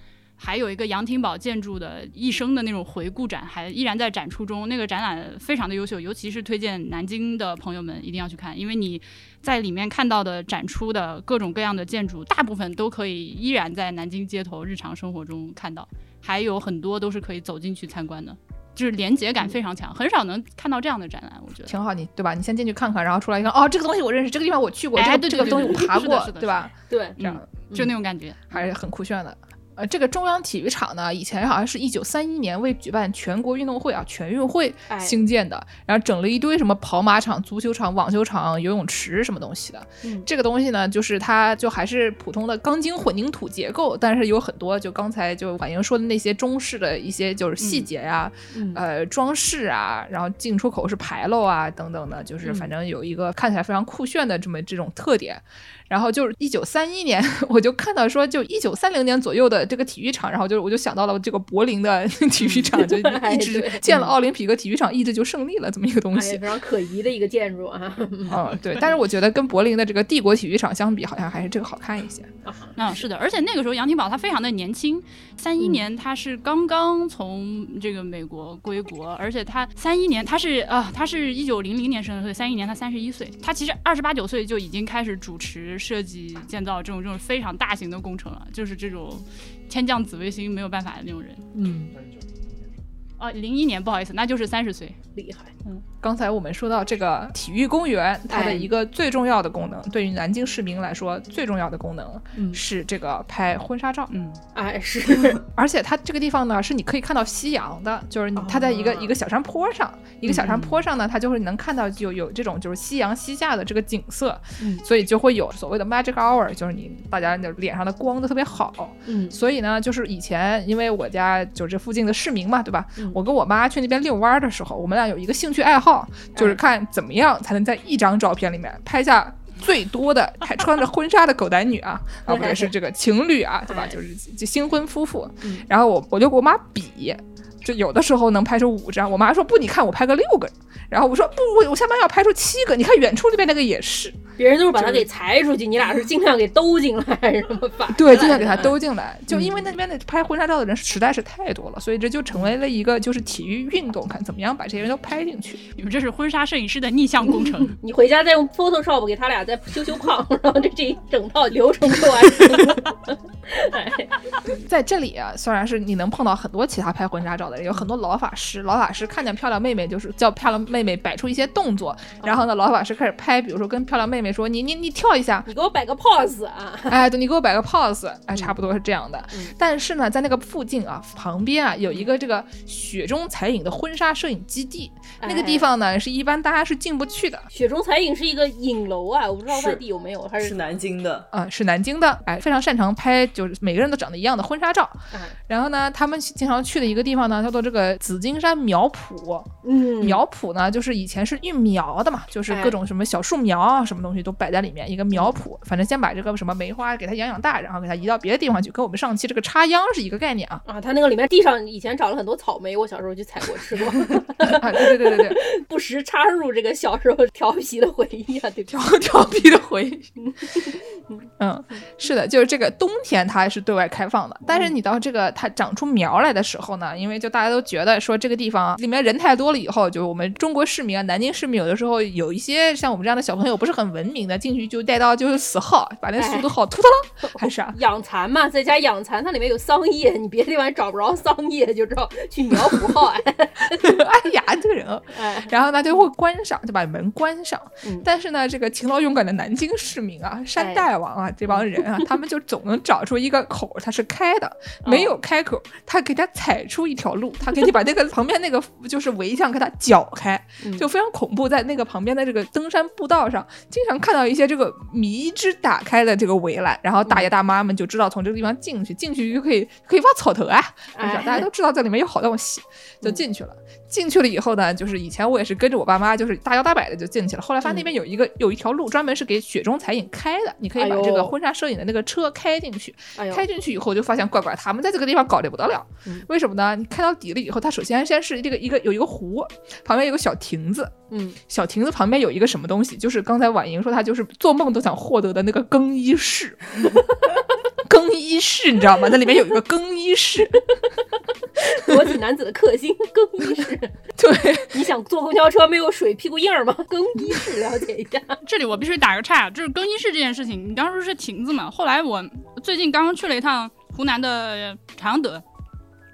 Speaker 5: 还有一个杨廷宝建筑的一生的那种回顾展，还依然在展出中。那个展览非常的优秀，尤其是推荐南京的朋友们一定要去看，因为你在里面看到的展出的各种各样的建筑，大部分都可以依然在南京街头日常生活中看到，还有很多都是可以走进去参观的，就是连接感非常强，很少能看到这样的展览，我觉得
Speaker 2: 挺好。你对吧？你先进去看看，然后出来一看，哦，这个东西我认识，这个地方我去过，
Speaker 5: 哎，
Speaker 2: 对，这个东西我爬过，对吧？
Speaker 3: 对，
Speaker 2: 这样
Speaker 5: 就那种感觉，
Speaker 2: 还是很酷炫的。呃，这个中央体育场呢，以前好像是一九三一年为举办全国运动会啊，全运会兴建的，然后整了一堆什么跑马场、足球场、网球场、游泳池什么东西的。这个东西呢，就是它就还是普通的钢筋混凝土结构，但是有很多就刚才就婉莹说的那些中式的一些就是细节呀，呃，装饰啊，然后进出口是牌楼啊等等的，就是反正有一个看起来非常酷炫的这么这种特点。然后就是一九三一年，我就看到说，就一九三零年左右的这个体育场，然后就我就想到了这个柏林的 体育场，就 一直建了奥林匹克体育场，一直就胜利了这么一个东西，
Speaker 3: 非常可疑的一个建筑啊。
Speaker 2: 哦，对，但是我觉得跟柏林的这个帝国体育场相比，好像还是这个好看一些。
Speaker 5: 嗯，是的，而且那个时候杨廷宝他非常的年轻，三一年他是刚刚从这个美国归国，而且他三一年他是啊，他是一九零零年生的，所以三一年他三十一岁，他其实二十八九岁就已经开始主持。设计建造这种这种非常大型的工程了，就是这种天降紫微星没有办法的那种人。
Speaker 3: 嗯。
Speaker 5: 哦，零一年，不好意思，那就是三十岁，
Speaker 3: 厉害。
Speaker 2: 嗯，刚才我们说到这个体育公园，它的一个最重要的功能，对于南京市民来说最重要的功能是这个拍婚纱照。
Speaker 3: 嗯，哎是，
Speaker 2: 而且它这个地方呢是你可以看到夕阳的，就是它在一个一个小山坡上，一个小山坡上呢，它就会能看到就有这种就是夕阳西下的这个景色，所以就会有所谓的 magic hour，就是你大家的脸上的光都特别好。
Speaker 3: 嗯，
Speaker 2: 所以呢，就是以前因为我家就这附近的市民嘛，对吧？我跟我妈去那边遛弯的时候，我们俩有一个兴趣爱好，就是看怎么样才能在一张照片里面拍下最多的还穿着婚纱的狗男女啊，啊，或者是这个情侣啊，对吧？就是就新婚夫妇。然后我我就跟我妈比。就有的时候能拍出五张，我妈说不，你看我拍个六个，然后我说不，我我下班要拍出七个，你看远处那边那个也是，
Speaker 3: 别人都是把他给裁出去，你俩是尽量给兜进来，什么法？
Speaker 2: 对，尽量给他兜进来，就因为那边的拍婚纱照的人实在是太多了，所以这就成为了一个就是体育运动，看怎么样把这些人都拍进去。
Speaker 5: 你们这是婚纱摄影师的逆向工程，
Speaker 3: 你回家再用 Photoshop 给他俩再修修框，然后这这一整套流程就完成了。
Speaker 2: 在这里啊，虽然是你能碰到很多其他拍婚纱照的人，有很多老法师，老法师看见漂亮妹妹就是叫漂亮妹妹摆出一些动作，然后呢，老法师开始拍，比如说跟漂亮妹妹面说你你你跳一下，
Speaker 3: 你给我摆个 pose 啊，
Speaker 2: 哎，对，你给我摆个 pose，哎，差不多是这样的。
Speaker 3: 嗯。
Speaker 2: 但是呢，在那个附近啊，旁边啊有一个这个雪中彩影的婚纱摄影基地，那个地
Speaker 3: 哎
Speaker 2: 方呢是一般大家是进不去的。
Speaker 3: 雪中彩影是一个影楼啊，我不知道外地有没有，还
Speaker 4: 是
Speaker 3: 是
Speaker 4: 南京的，
Speaker 2: 啊、是南京的，哎，非常擅长拍，就是每个人都长得一样的婚纱照。
Speaker 3: 哎
Speaker 2: 然后呢，他们经常去的一个地方呢，叫做这个紫金山苗圃。
Speaker 3: 嗯
Speaker 2: 苗圃呢，就是以前是育苗的嘛，就是各种什么小树苗啊，什么东西都摆在里面，一个苗圃。反正先把这个什么梅花给它养养大，然后给它移到别的地方去，跟我们上期这个插秧是一个概念啊。
Speaker 3: 啊，它那个里面地上以前长了很多草莓，我小时候去采过吃过，
Speaker 2: 啊，对对对对对，
Speaker 3: 不时插入这个小时候调皮的回忆啊，对？
Speaker 2: 调 调皮的回忆。嗯，是的，就是这个冬天它是对外开放的，但是你到这个它长出苗来的时候呢，因为就大家都觉得说这个地方里面人太多了以后，就我们中国市民啊，南京市民有的时候有一些像我们这样的小朋友不是很文明的，进去就带到就是死耗，把那速度耗秃秃了，还是啊。
Speaker 3: 养蚕嘛，在家养蚕，它里面有桑叶，你别的地方找不着桑叶，就知道去苗圃耗。哎
Speaker 2: 哎呀，这个人啊，
Speaker 3: 哎，
Speaker 2: 然后呢就会关上，就把门关上。
Speaker 3: 嗯
Speaker 2: 但是呢，这个勤劳勇敢的南京市民啊，山
Speaker 3: 哎
Speaker 2: 大王啊，这帮人啊，他们就总能找出一个口儿，它是开的，
Speaker 3: 哦
Speaker 2: 没有开口，他给他踩出一条路，他给你把那个旁边那个就是围墙给他绞开，
Speaker 3: 嗯
Speaker 2: 就非常恐怖。在那个旁边的这个登山步道上，经常看到一些这个迷之打开的这个围栏，然后大爷大妈们就知道从这个地方进去，进去就可以可以挖草头啊，大家都知道这里面有好东西，就进去了。进去了以后呢，就是以前我也是跟着我爸妈，就是大摇大摆的就进去了。后来发现那边有一个、有一条路专门是给雪中彩影开的，你可以把这个婚纱摄影的那个车开进去。
Speaker 3: 哎，
Speaker 2: 开进去以后就发现怪怪，他们在这个地方搞得不得了。
Speaker 3: 嗯
Speaker 2: 为什么呢？你开到底了以后，它首先先是这个一个有一个湖，旁边有个小亭子，
Speaker 3: 嗯，
Speaker 2: 小亭子旁边有一个什么东西，就是刚才婉莹说她就是做梦都想获得的那个更衣室。更衣室，你知道吗？那里面有一个更衣室，
Speaker 3: 国体男子的克星 更衣室，
Speaker 2: 对，
Speaker 3: 你想坐公交车没有水屁股印儿吗？更衣室了解一下。
Speaker 5: 这里我必须打个岔，就是更衣室这件事情，你刚说是亭子嘛，后来我最近刚刚去了一趟湖南的常德。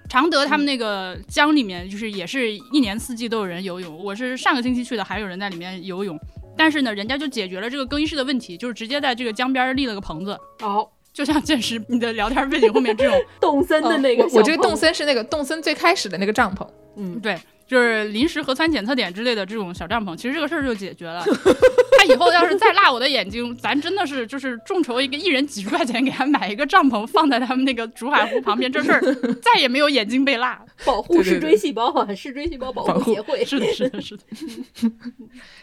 Speaker 5: 常德他们那个江里面，就是也是一年四季都有人游泳。我是上个星期去的，还有人在里面游泳。但是呢，人家就解决了这个更衣室的问题，就是直接在这个江边立了个棚子，
Speaker 3: 哦，
Speaker 5: 就像见识你的聊天背景后面这种，
Speaker 3: 动森的那个
Speaker 2: 哦我我这个动森是那个动森最开始的那个帐篷，
Speaker 3: 嗯，
Speaker 5: 对，就是临时核酸检测点之类的这种小帐篷，其实这个事儿就解决了。他以后要是再辣我的眼睛，咱真的是就是众筹一个一人几十块钱给他买一个帐篷放在他们那个竹海湖旁边，这事儿 再也没有眼睛被辣。
Speaker 3: 保护视锥细胞啊，视锥细胞保
Speaker 2: 护
Speaker 3: 协会。
Speaker 5: 是的，是的，是的。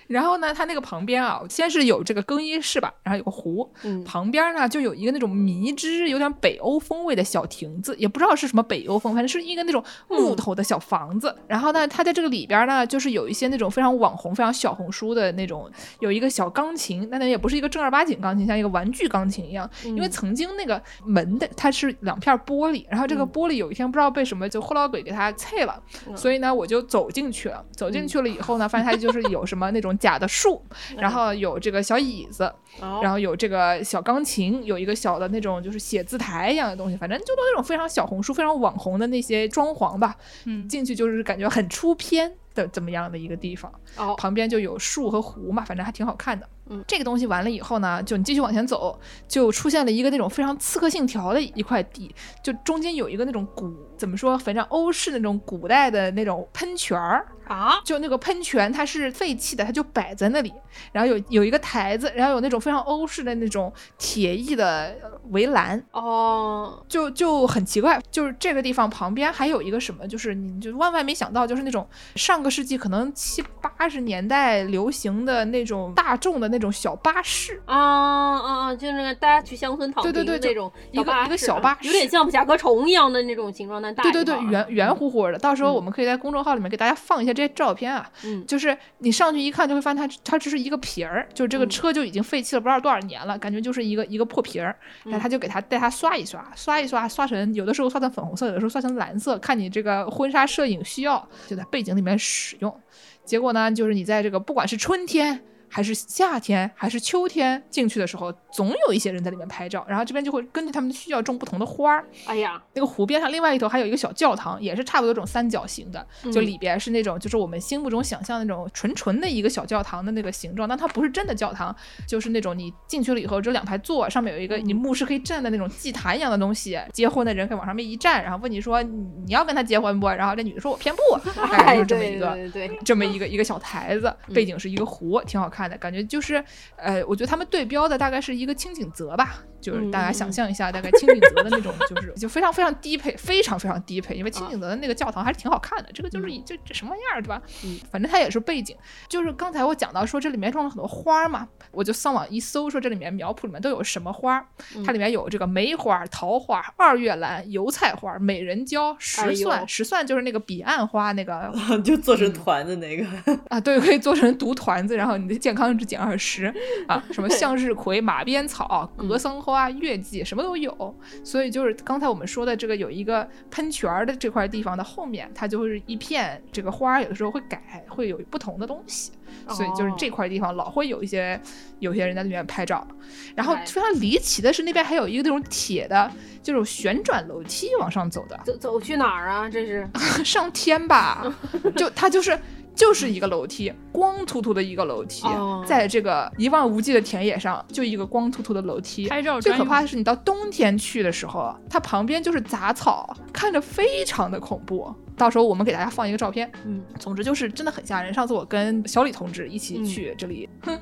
Speaker 2: 然后呢，它那个旁边啊，先是有这个更衣室吧，然后有个湖，
Speaker 3: 嗯
Speaker 2: 旁边呢就有一个那种迷之有点北欧风味的小亭子，也不知道是什么北欧风，反正是一个那种木头的小房子。然后呢，它在这个里边呢，就是有一些那种非常网红、非常小红书的那种，有一个小钢琴，但那也不是一个正儿八经钢琴，像一个玩具钢琴一样。因为曾经那个门的它是两片玻璃，然后这个玻璃有一天不知道被什么就后老鬼给它碎了，所以呢我就走进去了。走进去了以后呢，发现它就是有什么那种假的树，然后有这个小椅子，
Speaker 3: 哦。
Speaker 2: 然后有这个小钢琴，有一个小的那种就是写字台一样的东西，反正就都那种非常小红书、非常网红的那些装潢吧。
Speaker 5: 嗯。
Speaker 2: 进去就是感觉很出片的这么样的一个地方，
Speaker 3: 哦，
Speaker 2: 旁边就有树和湖嘛，反正还挺好看的。
Speaker 3: 嗯。
Speaker 2: 这个东西完了以后呢，就你继续往前走，就出现了一个那种非常刺客信条的一块地，就中间有一个那种古怎么说，反正欧式那种古代的那种喷泉儿，
Speaker 3: 啊，
Speaker 2: 就那个喷泉它是废弃的，它就摆在那里，然后有有一个台子，然后有那种非常欧式的那种铁艺的呃围栏，
Speaker 3: 哦，
Speaker 2: 就就很奇怪，就是这个地方旁边还有一个什么，就是你就万万没想到，就是那种上个世纪可能七八十年代流行的那种大众的那种小巴士，
Speaker 3: 啊啊啊！就是那个大家去乡村躺
Speaker 2: 对对
Speaker 3: 那种
Speaker 2: 一个一个小巴士。
Speaker 3: 有点像甲壳虫一样的那种形状，
Speaker 2: 对对对，圆圆乎乎的。到时候
Speaker 3: 嗯
Speaker 2: 我们可以在公众号里面给大家放一下这些照片啊，
Speaker 3: 嗯
Speaker 2: 就是你上去一看就会发现它它只是一个皮儿，就是这个
Speaker 3: 嗯
Speaker 2: 车就已经废弃了不知道多少年了，感觉就是一个一个破皮儿，然后
Speaker 3: 嗯
Speaker 2: 他就给它带它刷一刷，刷一刷，刷成有的时候刷成粉红色，有的时候刷成蓝色，看你这个婚纱摄影需要，就在背景里面使用。结果呢，就是你在这个不管是春天。还是夏天，还是秋天进去的时候，总有一些人在里面拍照。然后这边就会根据他们的需要种不同的花儿。
Speaker 3: 哎呀，
Speaker 2: 那个湖边上另外一头还有一个小教堂，也是差不多这种三角形的，就里边是那种就是我们心目中想象那种纯纯的一个小教堂的那个形状，但它不是真的教堂，就是那种你进去了以后，这两排座上面有一个你牧师可以站的那种祭坛一样的东西，结婚的人可以往上面一站，然后问你说你要跟他结婚不？然后这女的说我偏不，大概就是这么一个这么一个一个小台子，背景是一个湖，挺好看的，感觉就是呃，我觉得他们对标的大概是一个清景泽吧。就是大家想象一下，大概清景泽的那种，就是就非常非常低配，非常非常低配。因为清景泽的那个教堂还是挺好看的，这个就是就这什么样，对吧？嗯，反正它也是背景。就是刚才我讲到说这里面种了很多花嘛，我就上网一搜，说这里面苗圃里面都有什么花？它里面有这个梅花、桃花、二月兰、油菜花、美人蕉、石蒜。石蒜就是那个彼岸花，那个
Speaker 4: 就做成团子那个
Speaker 2: 啊，对，可以做成独团子，然后你的健康值减二十啊。什么向日葵、马鞭草、格桑花。月季什么都有，所以就是刚才我们说的这个有一个喷泉儿的这块地方的后面，它就是一片这个花，有的时候会改，会有不同的东西，所以就是这块地方老会有一些有些人在里面拍照。然后非常离奇的是，那边还有一个那种铁的，就是旋转楼梯往上走的，
Speaker 3: 走走去哪儿啊？这是
Speaker 2: 上天吧？就它就是。就是一个楼梯，光秃秃的一个楼梯，在这个一望无际的田野上，就一个光秃秃的楼梯。
Speaker 5: 拍照
Speaker 2: 最可怕的是，你到冬天去的时候，它旁边就是杂草，看着非常的恐怖。到时候我们给大家放一个照片。
Speaker 3: 嗯，
Speaker 2: 总之就是真的很吓人。上次我跟小李同志一起去这里，不是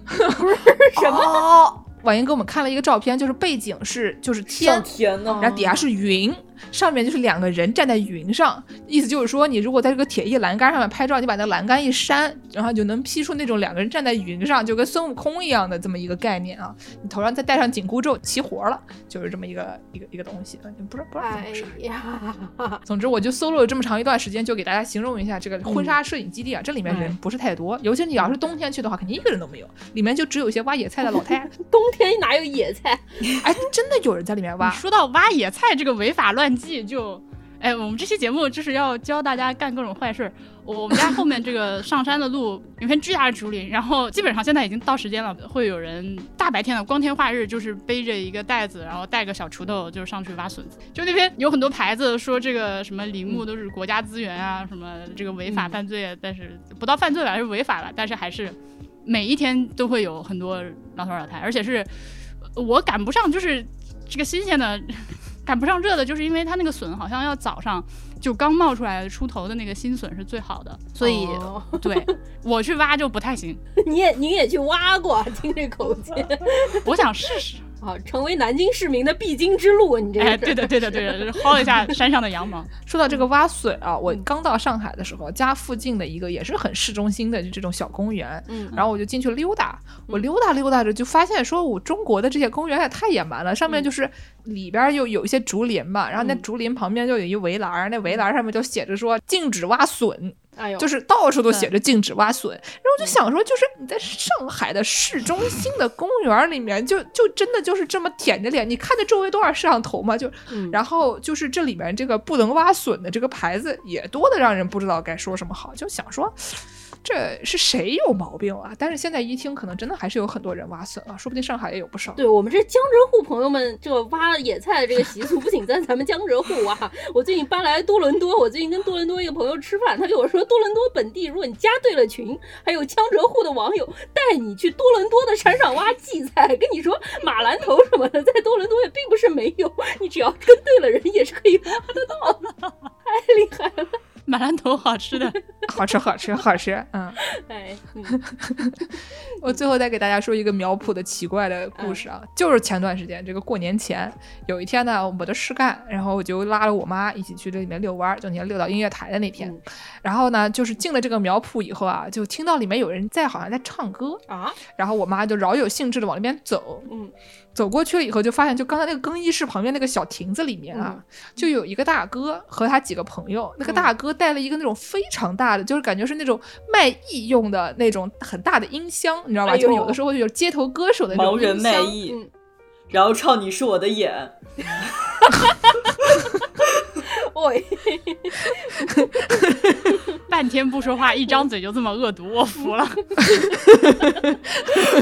Speaker 3: 什么？
Speaker 2: 婉莹给我们看了一个照片，就是背景是就是天，然后底下是云。上面就是两个人站在云上，意思就是说，你如果在这个铁艺栏杆上面拍照，你把那栏杆一扇，然后就能 P 出那种两个人站在云上，就跟孙悟空一样的这么一个概念啊。你头上再戴上紧箍咒，齐活了，就是这么一个一个一个东西。你不知道不知道怎么回事呀。总之，我就搜了这么长一段时间，就给大家形容一下这个婚纱摄影基地啊。这里面人不是太多，尤其你要是冬天去的话，肯定一个人都没有，里面就只有一些挖野菜的老太太。
Speaker 3: 冬天哪有野菜？
Speaker 2: 哎，真的有人在里面挖。
Speaker 5: 说到挖野菜这个违法乱。记就，哎，我们这期节目就是要教大家干各种坏事儿。我们家后面这个上山的路有片巨大的竹林，然后基本上现在已经到时间了，会有人大白天的光天化日，就是背着一个袋子，然后带个小锄头，就是上去挖笋子。就那边有很多牌子说这个什么林木都是国家资源啊，什么这个违法犯罪，但是不到犯罪吧，是违法了，但是还是每一天都会有很多老头老太，而且是我赶不上，就是这个新鲜的。赶不上热的，就是因为它那个笋好像要早上就刚冒出来出头的那个新笋是最好的，所以对我去挖就不太行。
Speaker 3: 你也你也去挖过，听这口气，
Speaker 5: 我想试试。
Speaker 3: 啊，成为南京市民的必经之路，你这
Speaker 5: 哎，对的，对的，对的，薅一下山上的羊毛。
Speaker 2: 说到这个挖笋啊，我刚到上海的时候，家附近的一个也是很市中心的就这种小公园，嗯，然后我就进去溜达，我溜达溜达着就发现，说我中国的这些公园也太野蛮了，上面就是里边又有一些竹林嘛，然后那竹林旁边就有一围栏，那围栏上面就写着说禁止挖笋。
Speaker 3: 哎呦，
Speaker 2: 就是到处都写着禁止挖笋，然后我就想说，就是你在上海的市中心的公园里面，就就真的就是这么舔着脸，你看着周围多少摄像头嘛？就，然后就是这里面这个不能挖笋的这个牌子也多的让人不知道该说什么好，就想说。这是谁有毛病啊？但是现在一听，可能真的还是有很多人挖笋了，说不定上海也有不少。
Speaker 3: 对我们这江浙沪朋友们，这挖野菜的这个习俗，不仅在咱们江浙沪挖。我最近搬来多伦多，我最近跟多伦多一个朋友吃饭，他跟我说，多伦多本地，如果你加对了群，还有江浙沪的网友带你去多伦多的山上挖荠菜，跟你说马兰头什么的，在多伦多也并不是没有，你只要跟对了人，也是可以挖得到的，太厉害了。
Speaker 5: 马兰头好吃的，
Speaker 2: 好吃好吃好吃，嗯，
Speaker 3: 哎，
Speaker 2: 我最后再给大家说一个苗圃的奇怪的故事啊，就是前段时间这个过年前有一天呢，我的事干，然后我就拉了我妈一起去这里面遛弯儿，就那天遛到音乐台的那天，然后呢，就是进了这个苗圃以后啊，就听到里面有人在好像在唱歌
Speaker 3: 啊，
Speaker 2: 然后我妈就饶有兴致的往那边走，
Speaker 3: 嗯。
Speaker 2: 走过去了以后，就发现就刚才那个更衣室旁边那个小亭子里面啊，就有一个大哥和他几个朋友。那个大哥带了一个那种非常大的，就是感觉是那种卖艺用的那种很大的音箱，你知道吧？就有的时候有街头歌手的那种
Speaker 4: 盲人卖艺，然后唱《你是我的眼》。
Speaker 3: 喂，
Speaker 5: 半天不说话，一张嘴就这么恶毒，我服了。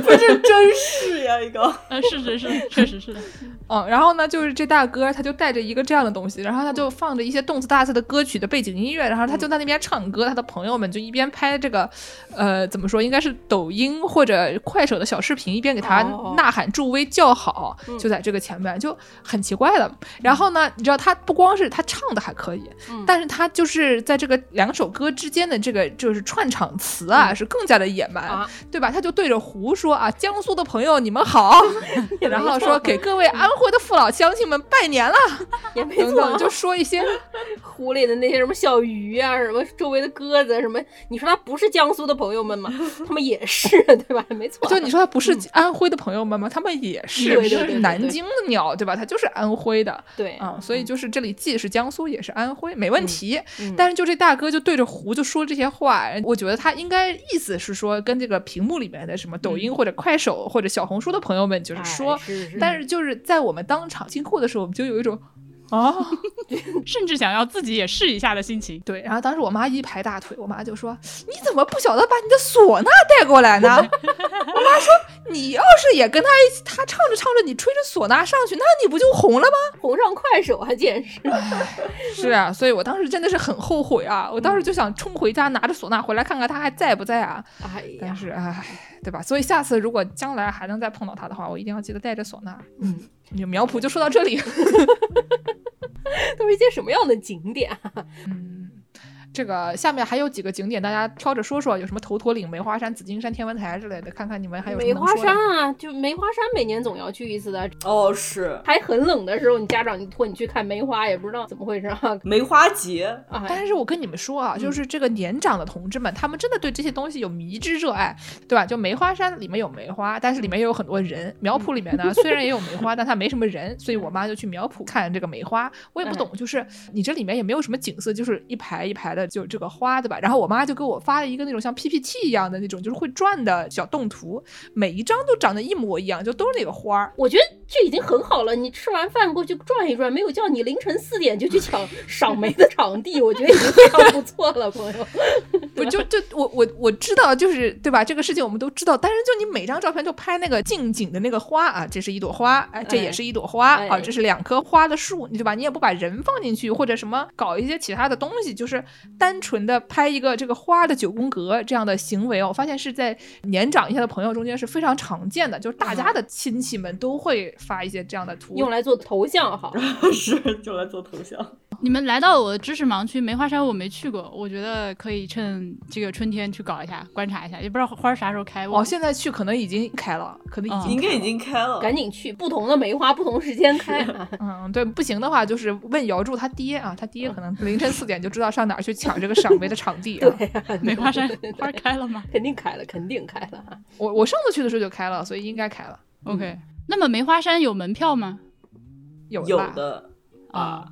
Speaker 4: 不是，真是呀，一个。
Speaker 5: 呃，是是是，确实是的。
Speaker 2: 嗯，然后呢，就是这大哥他就带着一个这样的东西，然后他就放着一些动次大次的歌曲的背景音乐，然后他就在那边唱歌，他的朋友们就一边拍这个，呃，怎么说，应该是抖音或者快手的小视频，一边给他呐喊助威叫好，就在这个前面，就很奇怪的。然后呢，你知道他不光是他唱的还可以，但是他就是在这个两首歌之间的这个就是串场词啊，是更加的野蛮，对吧？他就对着湖说啊，江苏的朋友你们好，然后说给各位安。徽的父老乡亲们拜年了，
Speaker 3: 也没错，
Speaker 2: 就说一些
Speaker 3: 湖里的那些什么小鱼啊，什么周围的鸽子，什么，你说他不是江苏的朋友们吗？他们也是，对吧？没错。
Speaker 2: 就你说他不是安徽的朋友们吗？他们也是，是南京的鸟，对吧？他就是安徽的，
Speaker 3: 对
Speaker 2: 啊，所以就是这里既是江苏也是安徽，没问题。但是就这大哥就对着湖就说这些话，我觉得他应该意思是说跟这个屏幕里面的什么抖音或者快手或者小红书的朋友们就是说，但是就是在我。我们当场经过的时候，我们就有一种啊，
Speaker 5: 甚至想要自己也试一下的心情。
Speaker 2: 对，然后当时我妈一拍大腿，我妈就说：“你怎么不晓得把你的唢呐带过来呢？” 我妈说：“你要是也跟他一起，他唱着唱着，你吹着唢呐上去，那你不就红了吗？
Speaker 3: 红上快手啊，简直
Speaker 2: 是啊！所以我当时真的是很后悔啊，我当时就想冲回家拿着唢呐回来看看他还在不在啊。
Speaker 3: 哎呀，
Speaker 2: 但是哎，对吧？所以下次如果将来还能再碰到他的话，我一定要记得带着唢呐。嗯。苗圃就说到这里，
Speaker 3: 都是一些什么样的景点？
Speaker 2: 嗯。这个下面还有几个景点，大家挑着说说，有什么头陀岭、梅花山、紫金山、天文台之类的，看看你们还有
Speaker 3: 梅花山啊，就梅花山每年总要去一次的
Speaker 4: 哦，是
Speaker 3: 还很冷的时候，你家长就托你去看梅花，也不知道怎么回事啊，
Speaker 4: 梅花节啊。
Speaker 2: 但是我跟你们说啊，就是这个年长的同志们，他们真的对这些东西有迷之热爱，对吧？就梅花山里面有梅花，但是里面也有很多人。苗圃里面呢，虽然也有梅花，但它没什么人，所以我妈就去苗圃看这个梅花。我也不懂，就是你这里面也没有什么景色，就是一排一排的，就这个花。对吧？然后我妈就给我发了一个那种像 PPT 一样的那种，就是会转的小动图，每一张都长得一模一样，就都是那个花儿。
Speaker 3: 我觉得这已经很好了。你吃完饭过去转一转，没有叫你凌晨四点就去抢 赏梅的场地，我觉得已经非常不错了，朋友。
Speaker 2: 我就就我我我知道，就是对吧？这个事情我们都知道。但是就你每张照片就拍那个近景的那个花啊，这是一朵花，哎，这也是一朵花啊，这是两棵花的树，你对吧？你也不把人放进去，或者什么搞一些其他的东西，就是单纯的。拍一个这个花的九宫格这样的行为，我发现是在年长一些的朋友中间是非常常见的，就是大家的亲戚们都会发一些这样的图，
Speaker 3: 用来做头像哈，
Speaker 4: 是用来做头像。
Speaker 5: 你们来到我的知识盲区梅花山，我没去过，我觉得可以趁这个春天去搞一下，观察一下，也不知道花啥时候开。
Speaker 2: 哦，现在去可能已经开了，可能已经
Speaker 4: 应该已经开了，
Speaker 3: 赶紧去，不同的梅花不同时间开。
Speaker 2: 嗯，对，不行的话就是问姚柱他爹啊，他爹可能凌晨四点就知道上哪儿去抢这个赏梅的场地。
Speaker 3: 对，
Speaker 5: 梅花山花开了吗？
Speaker 3: 肯定开了，肯定开了。
Speaker 2: 我我上次去的时候就开了，所以应该开了。
Speaker 5: OK，那么梅花山有门票吗？
Speaker 2: 有
Speaker 4: 有的
Speaker 5: 啊。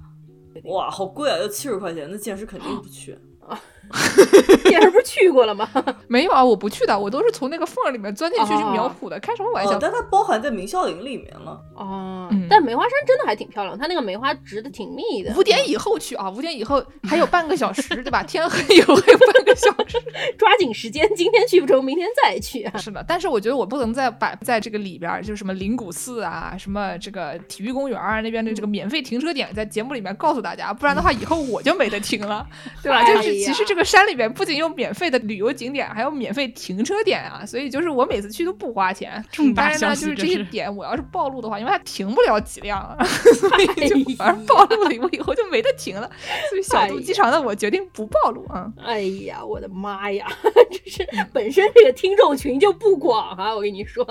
Speaker 4: 哇，好贵啊！要七十块钱，那健身肯定不去啊。
Speaker 3: 健身不是去过了吗？
Speaker 2: 没有啊，我不去的，我都是从那个缝里面钻进去去苗圃的。开什么玩笑？
Speaker 4: 但它包含在明孝陵里面了。
Speaker 3: 哦，但梅花山真的还挺漂亮，它那个梅花植的挺密的。
Speaker 2: 五点以后去啊，五点以后还有半个小时，对吧？天黑以后还有半个小时，
Speaker 3: 抓紧时间，今天去不成，明天再去。
Speaker 2: 是的，但是我觉得我不能再摆在这个里边，就是什么灵谷寺啊，什么这个体育公园啊那边的这个免费停车点，在节目里面告诉大家，不然的话以后我就没得停了，对吧？就是其实这个山里面不仅有免费的旅游景点，还有免费停车点啊，所以就是我每次去都不花钱。但是呢，就是这些点，我要是暴露的话，因为它停不了几辆，所以就反正暴露了，我以后就没得停了。所以小肚鸡肠的我决定不暴露啊！
Speaker 3: 哎呀，我的妈呀，这是本身这个听众群就不广啊，我跟你说。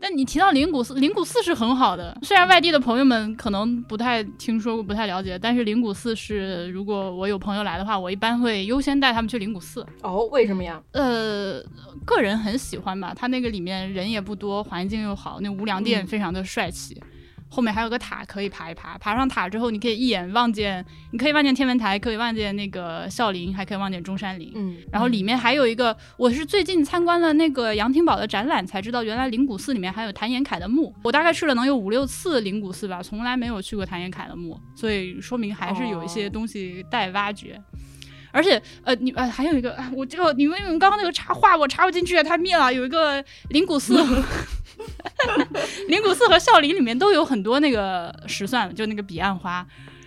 Speaker 5: 但你提到灵谷寺，灵谷寺是很好的，虽然外地的朋友们可能不太听说过、不太了解，但是灵谷寺是如果我有朋友来的话，我一般会优先带他们去灵谷寺。
Speaker 3: 哦，为什么呀？
Speaker 5: 呃，个人很喜欢吧，它那个里面人也不多，环境又好，那无量殿非常的帅气，后面还有个塔可以爬一爬。爬上塔之后，你可以一眼望见，你可以望见天文台，可以望见那个孝陵，还可以望见中山陵。
Speaker 3: 嗯，
Speaker 5: 然后里面还有一个，我是最近参观了那个杨廷宝的展览，才知道原来灵谷寺里面还有谭延闿的墓。我大概去了能有五六次灵谷寺吧，从来没有去过谭延闿的墓，所以说明还是有一些东西待挖掘。而且呃，你呃还有一个，我这个你们你们刚刚那个插话我插不进去，太密了。有一个灵谷寺，灵谷寺和孝陵里面都有很多那个石蒜，就那个彼岸花。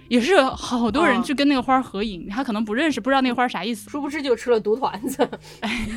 Speaker 5: 也是好多人去跟那个花合影，他可能不认识，不知道那个花啥意思，
Speaker 3: 殊不知就吃了毒团子。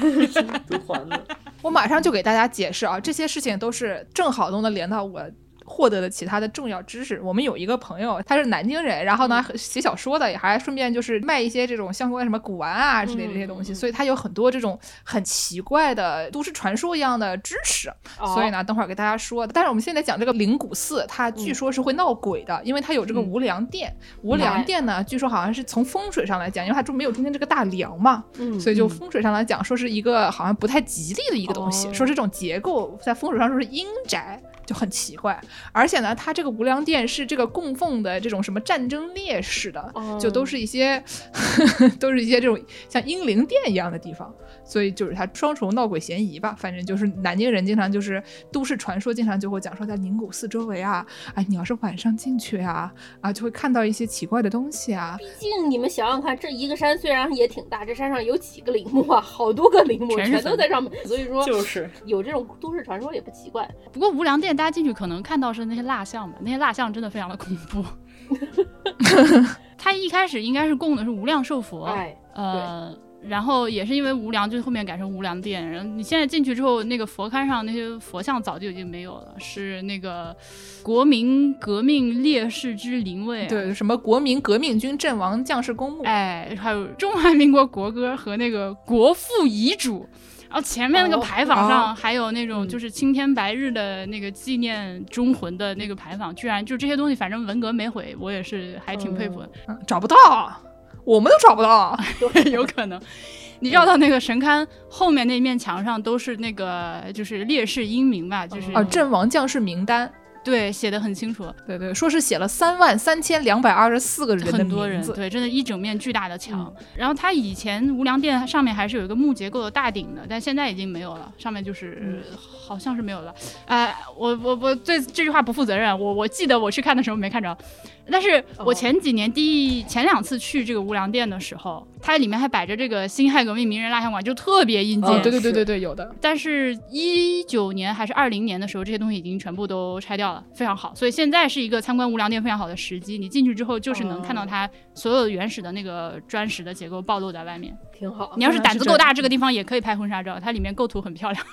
Speaker 4: 毒团子，
Speaker 2: 我马上就给大家解释啊，这些事情都是正好都能连到我。获得了其他的重要知识。我们有一个朋友，他是南京人，然后呢写小说的，也还顺便就是卖一些这种相关什么古玩啊之类的这些东西，所以他有很多这种很奇怪的都市传说一样的知识。所以呢，等会儿给大家说。但是我们现在讲这个灵谷寺，它据说是会闹鬼的，因为它有这个无梁殿。无梁殿呢，据说好像是从风水上来讲，因为它中没有中间这个大梁嘛，所以就风水上来讲，说是一个好像不太吉利的一个东西，说这种结构在风水上说是阴宅。就很奇怪，而且呢，它这个无量殿是这个供奉的这种什么战争烈士的，就都是一些，都是一些这种像英灵殿一样的地方，所以就是它双重闹鬼嫌疑吧。反正就是南京人经常就是都市传说，经常就会讲说在宁古寺周围啊，哎，你要是晚上进去啊，啊，就会看到一些奇怪的东西啊。
Speaker 3: 毕竟你们想想看，这一个山虽然也挺大，这山上有几个陵墓啊，好多个陵墓全都在上面，所以说
Speaker 4: 就是
Speaker 3: 有这种都市传说也不奇怪。
Speaker 5: 不过无量殿。大家进去可能看到是那些蜡像吧，那些蜡像真的非常的恐怖。他一开始应该是供的是无量寿佛，呃，然后也是因为无量，就后面改成无量殿。然后你现在进去之后，那个佛龛上那些佛像早就已经没有了，是那个国民革命烈士之灵位，
Speaker 2: 对，什么国民革命军阵亡将士公墓，
Speaker 5: 哎，还有中华民国国歌和那个国父遗嘱。然后前面那个牌坊上还有那种就是青天白日的那个纪念忠魂的那个牌坊，居然就这些东西，反正文革没毁，我也是还挺佩服的。
Speaker 2: 找不到，我们都找不到，
Speaker 5: 有可能。你绕到那个神龛后面那面墙上，都是那个就是烈士英名吧，就是
Speaker 2: 啊阵亡将士名单。
Speaker 5: 对，写的很清楚。
Speaker 2: 对对，说是写了三万三千两百二十四个人的
Speaker 5: 名字。对，真的，一整面巨大的墙。然后它以前无梁殿上面还是有一个木结构的大顶的，但现在已经没有了，上面就是好像是没有了。哎，我我我对这句话不负责任。我我记得我去看的时候没看着。但是我前几年第前两次去这个无良殿的时候，它里面还摆着这个辛亥革命名人蜡像馆，就特别应景。
Speaker 2: 对对对对对，有的。
Speaker 5: 但是，一九年还是二零年的时候，这些东西已经全部都拆掉了，非常好。所以现在是一个参观无良殿非常好的时机。你进去之后，就是能看到它所有原始的那个砖石的结构暴露在外面，
Speaker 3: 挺好。
Speaker 5: 你要是胆子够大，这个地方也可以拍婚纱照，它里面构图很漂亮。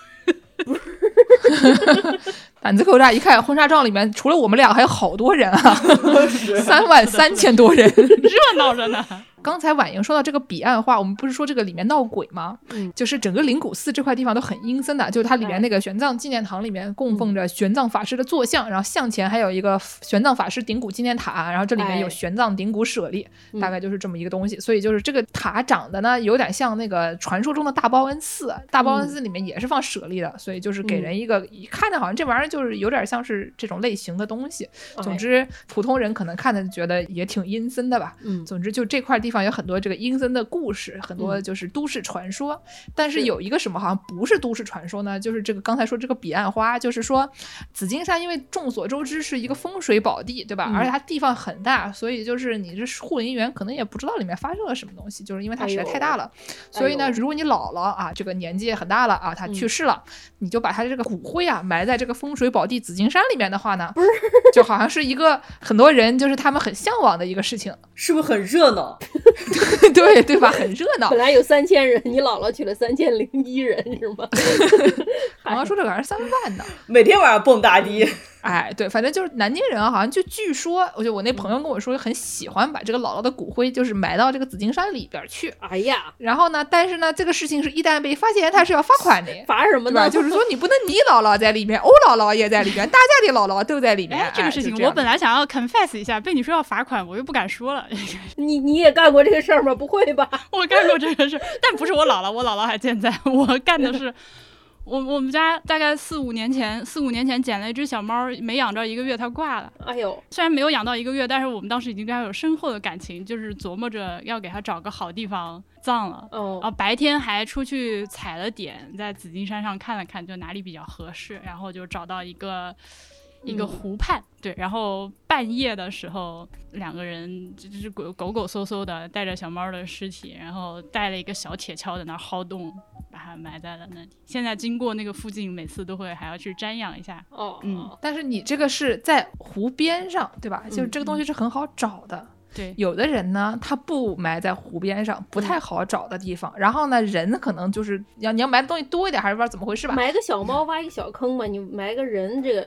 Speaker 3: 不是。
Speaker 2: 胆子够大，一看婚纱照里面除了我们俩，还有好多人啊，三万三千多人，
Speaker 5: 热闹着呢。
Speaker 2: 刚才婉莹说到这个彼岸花，我们不是说这个里面闹鬼吗？嗯，就是整个灵谷寺这块地方都很阴森的，就是它里面那个玄奘纪念堂里面供奉着玄奘法师的坐像，然后向前还有一个玄奘法师顶骨纪念塔，然后这里面有玄奘顶骨舍利，大概就是这么一个东西。所以就是这个塔长得呢有点像那个传说中的大报恩寺，大报恩寺里面也是放舍利的，所以就是给人一个一看着好像这玩意儿就是有点像是这种类型的东西。总之，普通人可能看的觉得也挺阴森的吧。嗯，总之就这块地方有很多这个阴。森的故事很多，就是都市传说。但是有一个什么好像不是都市传说呢？就是这个刚才说这个彼岸花，就是说紫金山，因为众所周知是一个风水宝地，对吧？而且它地方很大，所以就是你这护林员可能也不知道里面发生了什么东西，就是因为它实在太大了。所以呢，如果你老了啊，这个年纪很大了啊，他去世了，你就把他的这个骨灰啊埋在这个风水宝地紫金山里面的话呢，就好像是一个很多人就是他们很向往的一个事情，
Speaker 4: 是不是很热闹？
Speaker 2: 对。对对吧？很热闹。
Speaker 3: 本来有三千人，你姥姥娶了三千零一人，是吗？
Speaker 2: 好像说这玩意儿三万呢，
Speaker 4: 每天晚上蹦大迪。
Speaker 2: 哎，对，反正就是南京人啊，好像就据说，我就我那朋友跟我说，很喜欢把这个姥姥的骨灰就是埋到这个紫金山里边去。
Speaker 3: 哎呀，
Speaker 2: 然后呢，但是呢，这个事情是一旦被发现，他是要罚款的。
Speaker 3: 罚什么呢？
Speaker 2: 就是说你不能你姥姥在里面，欧姥姥也在里面，大家的姥姥都在里面。
Speaker 5: 这个事情我本来想要 confess 一下，被你说要罚款，我又不敢说了。
Speaker 3: 你你也干过这个事儿吗？不会吧？
Speaker 5: 我干过这个事儿，但不是我姥姥，我姥姥还健在。我干的是。我我们家大概四五年前，四五年前捡了一只小猫，没养着一个月，它挂了。
Speaker 3: 哎呦，
Speaker 5: 虽然没有养到一个月，但是我们当时已经对它有深厚的感情，就是琢磨着要给它找个好地方葬了。哦，白天还出去踩了点，在紫金山上看了看，就哪里比较合适，然后就找到一个。一个湖畔。对，然后半夜的时候，两个人就是狗狗狗嗖嗖的带着小猫的尸体，然后带了一个小铁锹在那儿薅洞，把它埋在了那里。现在经过那个附近，每次都会还要去瞻仰一下。
Speaker 3: 哦，
Speaker 5: 嗯，
Speaker 2: 但是你这个是在湖边上，对吧？就是这个东西是很好找的。
Speaker 5: 对，
Speaker 2: 有的人呢，他不埋在湖边上，不太好找的地方。然后呢，人可能就是要你要埋的东西多一点，还是不知道怎么回事吧？
Speaker 3: 埋个小猫挖一个小坑嘛，你埋个人这个。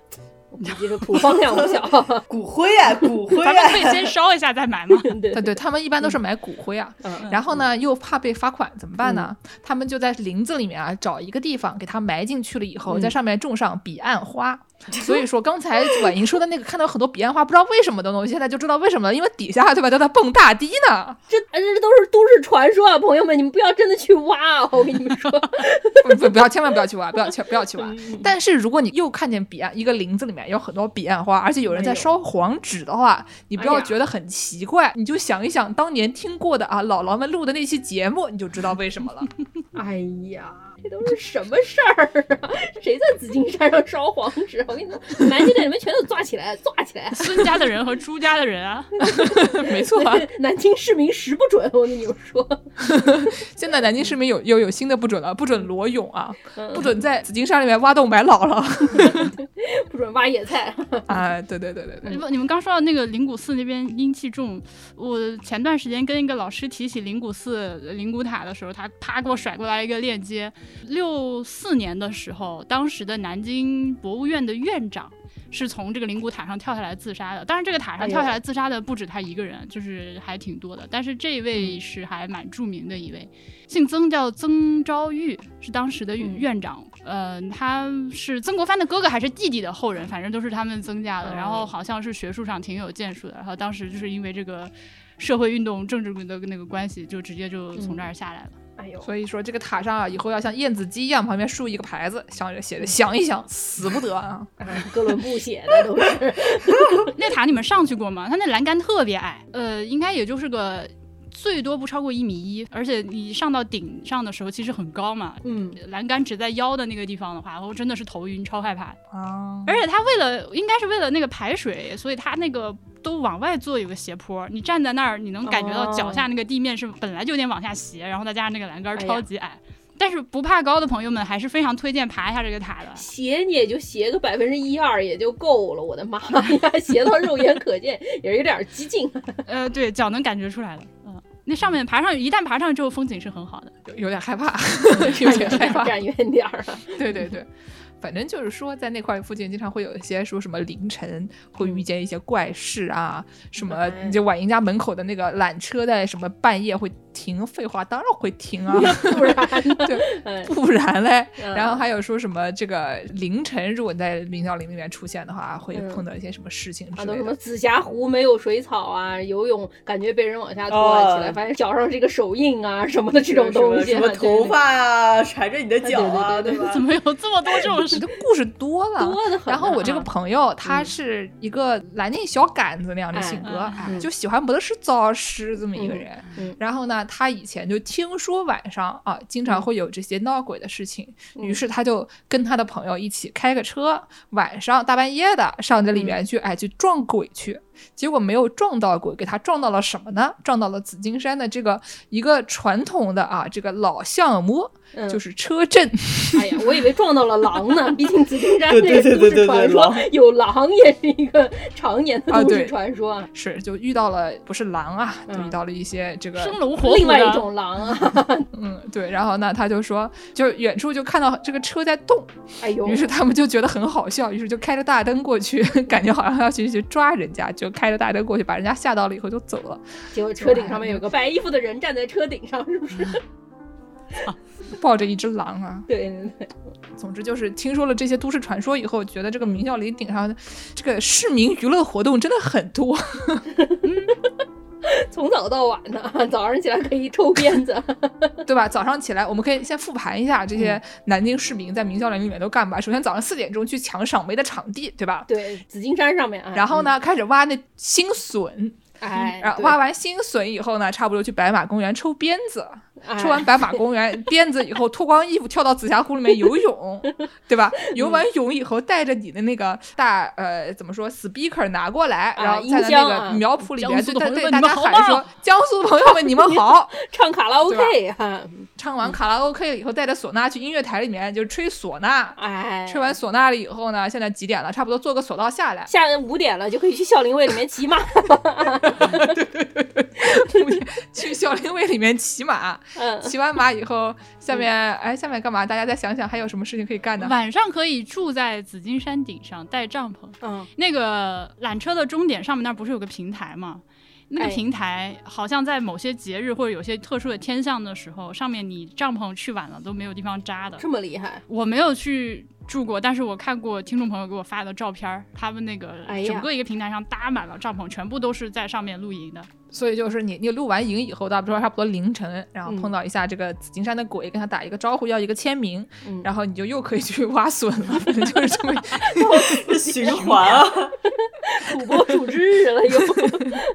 Speaker 3: 我估计这土方量不小，
Speaker 4: 骨灰啊，骨灰啊，
Speaker 5: 咱们可以先烧一下再买嘛。
Speaker 3: 对
Speaker 2: 对，他们一般都是买骨灰啊。然后呢，又怕被罚款，怎么办呢？他们就在林子里面啊，找一个地方给它埋进去了，以后在上面种上彼岸花。所以说，刚才婉莹说的那个看到很多彼岸花，不知道为什么的东西，现在就知道为什么了，因为底下对吧都在蹦大迪呢。
Speaker 3: 这这都是都市传说啊，朋友们，你们不要真的去挖啊！我跟你们说，
Speaker 2: 不不不要，千万不要去挖，不要去不要去挖。但是如果你又看见彼岸一个林子里面有很多彼岸花，而且有人在烧黄纸的话，你不要觉得很奇怪，你就想一想当年听过的啊姥姥们录的那期节目，你就知道为什么了。
Speaker 3: 哎呀。这都是什么事儿啊？谁在紫金山上烧黄纸？我跟你说，南京的人们全都抓起来，抓起来！
Speaker 5: 孙家的人和朱家的人啊，
Speaker 2: 没错。
Speaker 3: 南京市民十不准，我跟你们说。
Speaker 2: 现在南京市民有又有新的不准了，不准裸泳啊，不准在紫金山里面挖洞埋姥姥，
Speaker 3: 不准挖野菜。
Speaker 2: 啊，对对对对对。
Speaker 5: 你们你们刚说到那个灵谷寺那边阴气重，我前段时间跟一个老师提起灵谷寺灵谷塔的时候，他啪给我甩过来一个链接。六四年的时候，当时的南京博物院的院长是从这个灵谷塔上跳下来自杀的。当然，这个塔上跳下来自杀的不止他一个人，就是还挺多的。但是这位是还蛮著名的一位，姓曾，叫曾昭玉，是当时的院长。呃，他是曾国藩的哥哥还是弟弟的后人，反正都是他们曾家的。然后好像是学术上挺有建树的。然后当时就是因为这个社会运动、政治的那个关系，就直接就从这儿下来了。
Speaker 3: 哎呦，
Speaker 2: 所以说这个塔上啊，以后要像燕子鸡一样，旁边竖一个牌子，想着写着想一想，死不得啊！
Speaker 3: 哥伦布写的都是。
Speaker 5: 那塔你们上去过吗？它那栏杆特别矮，呃，应该也就是个。最多不超过一米一，而且你上到顶上的时候其实很高嘛，
Speaker 3: 嗯，
Speaker 5: 栏杆只在腰的那个地方的话，我真的是头晕，超害怕
Speaker 2: 啊！
Speaker 5: 而且它为了应该是为了那个排水，所以它那个都往外做有个斜坡，你站在那儿你能感觉到脚下那个地面是本来就有点往下斜，然后再加上那个栏杆超级矮，但是不怕高的朋友们还是非常推荐爬一下这个塔的。
Speaker 3: 斜你也就斜个百分之一二也就够了，我的妈呀，斜到肉眼可见也是有点激进。
Speaker 5: 呃，对，脚能感觉出来的。那上面爬上，一旦爬上之后，风景是很好的，
Speaker 2: 有点害怕，有点害怕
Speaker 3: 站远点儿。
Speaker 2: 对对对。反正就是说，在那块附近经常会有一些说什么凌晨会遇见一些怪事啊，什么就婉莹家门口的那个缆车在什么半夜会停？废话当然会停啊，
Speaker 3: 不然
Speaker 2: 对，不然嘞。然后还有说什么这个凌晨如果在明孝陵里面出现的话，会碰到一些什么事情之类的。
Speaker 3: 什么紫霞湖没有水草啊，游泳感觉被人往下拖起来，发现脚上这个手印啊什么的这种东西，
Speaker 4: 什么头发啊缠着你的脚
Speaker 3: 啊，
Speaker 4: 对吧？
Speaker 5: 怎么有这么多这种？
Speaker 2: 你的故事多了，
Speaker 3: 多的很。
Speaker 2: 然后我这个朋友，他是一个南京小杆子那样的性格，就喜欢不得事找事这么一个人。然后呢，他以前就听说晚上啊，经常会有这些闹鬼的事情，于是他就跟他的朋友一起开个车，晚上大半夜的上这里面去，哎，去撞鬼去。结果没有撞到鬼，给他撞到了什么呢？撞到了紫金山的这个一个传统的啊，这个老项目，就是车震。
Speaker 3: 哎呀，我以为撞到了狼呢，毕竟紫金山这个都市传说有狼也是一个常年的都市传说。
Speaker 2: 是，就遇到了不是狼啊，就遇到了一些这个
Speaker 5: 生龙活虎
Speaker 3: 另外一种狼啊。
Speaker 2: 嗯，对。然后呢，他就说，就远处就看到这个车在动，
Speaker 3: 哎呦，
Speaker 2: 于是他们就觉得很好笑，于是就开着大灯过去，感觉好像要去去抓人家，就。开着大灯过去，把人家吓到了以后就走了。
Speaker 3: 结果车顶上面有个白衣服的人站在车顶上，是不是？
Speaker 2: 抱着一只狼啊！
Speaker 3: 对对对。
Speaker 2: 总之就是听说了这些都市传说以后，觉得这个明孝陵顶上这个市民娱乐活动真的很多。
Speaker 3: 从早到晚的，早上起来可以抽鞭子，
Speaker 2: 对吧？早上起来，我们可以先复盘一下这些南京市民在明孝陵里面都干嘛。首先，早上四点钟去抢赏梅的场地，对吧？
Speaker 3: 对，紫金山上面。
Speaker 2: 然后呢，开始挖那新笋。
Speaker 3: 哎，
Speaker 2: 然后挖完新笋以后呢，差不多去白马公园抽鞭子。去完白马公园 鞭子以后，脱光衣服跳到紫霞湖里面游泳，对吧？游完泳以后，带着你的那个大呃怎么说 speaker 拿过来，然后在那个苗圃里面对对大家喊说：“江苏朋友们，你们好！”
Speaker 3: 唱卡拉 OK
Speaker 2: 哈，唱完卡拉 OK 了以后，带着唢呐去音乐台里面就吹唢呐。
Speaker 3: 哎，
Speaker 2: 吹完唢呐了以后呢，现在几点了？差不多坐个索道下来。
Speaker 3: 下午五点了，就可以去孝陵卫里面骑马。
Speaker 2: 对对对对，去孝陵卫里面骑马。嗯，骑完马以后，下面哎，下面干嘛？大家再想想，还有什么事情可以干的？
Speaker 5: 晚上可以住在紫金山顶上，带帐篷。嗯，那个缆车的终点上面那不是有个平台吗？那个平台好像在某些节日或者有些特殊的天象的时候，上面你帐篷去晚了都没有地方扎的。
Speaker 3: 这么厉害？
Speaker 5: 我没有去住过，但是我看过听众朋友给我发的照片，他们那个整个一个平台上搭满了帐篷，全部都是在上面露营的。
Speaker 2: 所以就是你，你录完影以后，到不说差不多凌晨，然后碰到一下这个紫金山的鬼，跟他打一个招呼，要一个签名，然后你就又可以去挖笋了，反 正就是这么
Speaker 4: 循环啊，
Speaker 3: 土拨鼠之日了又。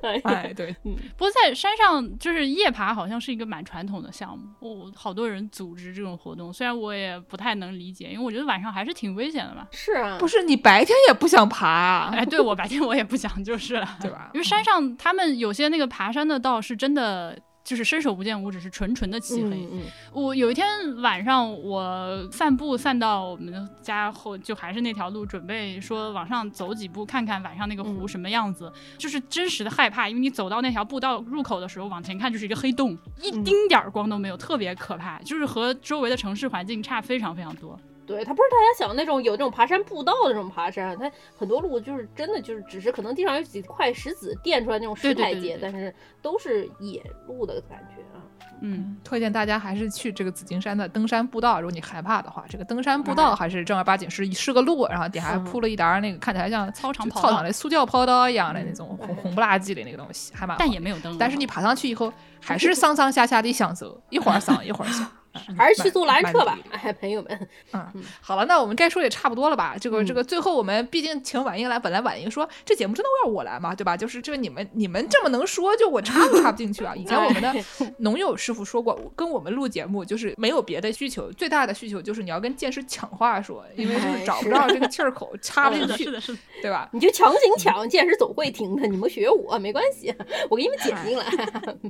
Speaker 2: 哎，对，
Speaker 5: 不过在山上就是夜爬，好像是一个蛮传统的项目，哦，好多人组织这种活动，虽然我也不太能理解，因为我觉得晚上还是挺危险的吧。
Speaker 3: 是啊，
Speaker 2: 不是你白天也不想爬啊？
Speaker 5: 哎，对我白天我也不想，就是了，
Speaker 2: 对吧？
Speaker 5: 因为山上他们有些那个。爬山的道是真的，就是伸手不见五指，是纯纯的漆黑。我有一天晚上，我散步散到我们家后，就还是那条路，准备说往上走几步，看看晚上那个湖什么样子。就是真实的害怕，因为你走到那条步道入口的时候，往前看就是一个黑洞，一丁点儿光都没有，特别可怕，就是和周围的城市环境差非常非常多。
Speaker 3: 对，它不是大家想那种有那种爬山步道的那种爬山，它很多路就是真的就是只是可能地上有几块石子垫出来那种石台阶，但是都是野路的感觉啊。
Speaker 2: 嗯，推荐大家还是去这个紫金山的登山步道，如果你害怕的话，这个登山步道还是正儿八经是是个路，然后底下铺了一沓那个看起来像
Speaker 5: 操场
Speaker 2: 操场的塑胶跑道一样的那种红红不拉几的那个东西，还蛮
Speaker 5: 但也没有灯。
Speaker 2: 但是你爬上去以后还是上上下下的享受，一会儿 上一会儿下。
Speaker 3: 还是去坐缆车吧，哎，朋友们。
Speaker 2: 嗯，好了，那我们该说也差不多了吧？这个这个，最后我们毕竟请婉莹来，本来婉莹说这节目真的要我来嘛，对吧？就是这个你们你们这么能说，就我插都插不进去啊。以前我们的农友师傅说过，跟我们录节目就是没有别的需求，最大的需求就是你要跟剑师抢话说，因为就是找不到这个气儿口，插不进去，
Speaker 5: 是的，是的，
Speaker 2: 对吧？
Speaker 3: 你就强行抢，剑师总会听的。你们学我没关系，我给你们剪进来。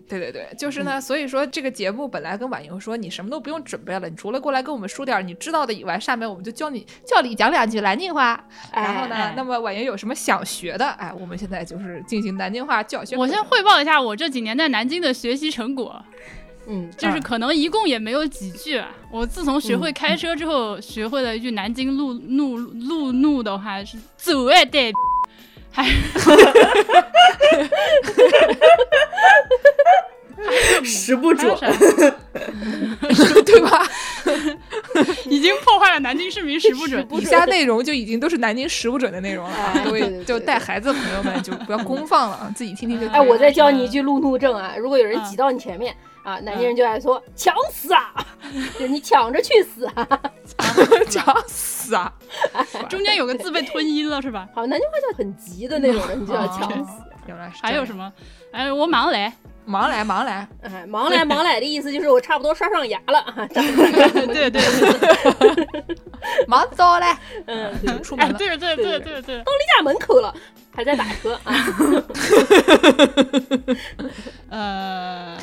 Speaker 2: 对对对，就是呢。所以说这个节目本来跟婉莹说，你什么都不用准备了。你除了过来跟我们说点你知道的以外，下面我们就教你教你讲两句南京话。然后呢，那么婉莹有什么想学的？哎，我们现在就是进行南京话教学。
Speaker 5: 我先汇报一下我这几年在南京的学习成果。
Speaker 3: 嗯，
Speaker 5: 就是可能一共也没有几句。我自从学会开车之后，学会了一句南京路怒路怒的话是“走哎得”，还。
Speaker 4: 十不准，
Speaker 2: 对吧？
Speaker 5: 已经破坏了南京市民食不准。
Speaker 2: 以下内容就已经都是南京食不准的内容了，啊各位就带孩子的朋友们就不要公放了，自己听听就。
Speaker 3: 哎，我再教你一句路怒症啊！如果有人挤到你前面啊，南京人就爱说“抢死啊”，就是你抢着去死啊，
Speaker 2: 抢死啊！
Speaker 5: 中间有个字被吞音了是吧？
Speaker 3: 好，南京话叫很急的那种人就要抢死。
Speaker 2: 原来是。
Speaker 5: 还有什么？哎，我忙来。
Speaker 2: 忙来忙来，
Speaker 3: 哎，忙来忙来的意思就是我差不多刷上牙了，
Speaker 5: 对对 对，
Speaker 2: 忙糟了，
Speaker 3: 嗯，
Speaker 2: 出门了，
Speaker 5: 对对对对。对，
Speaker 3: 到离家门口了，还在打车啊，
Speaker 5: 呃，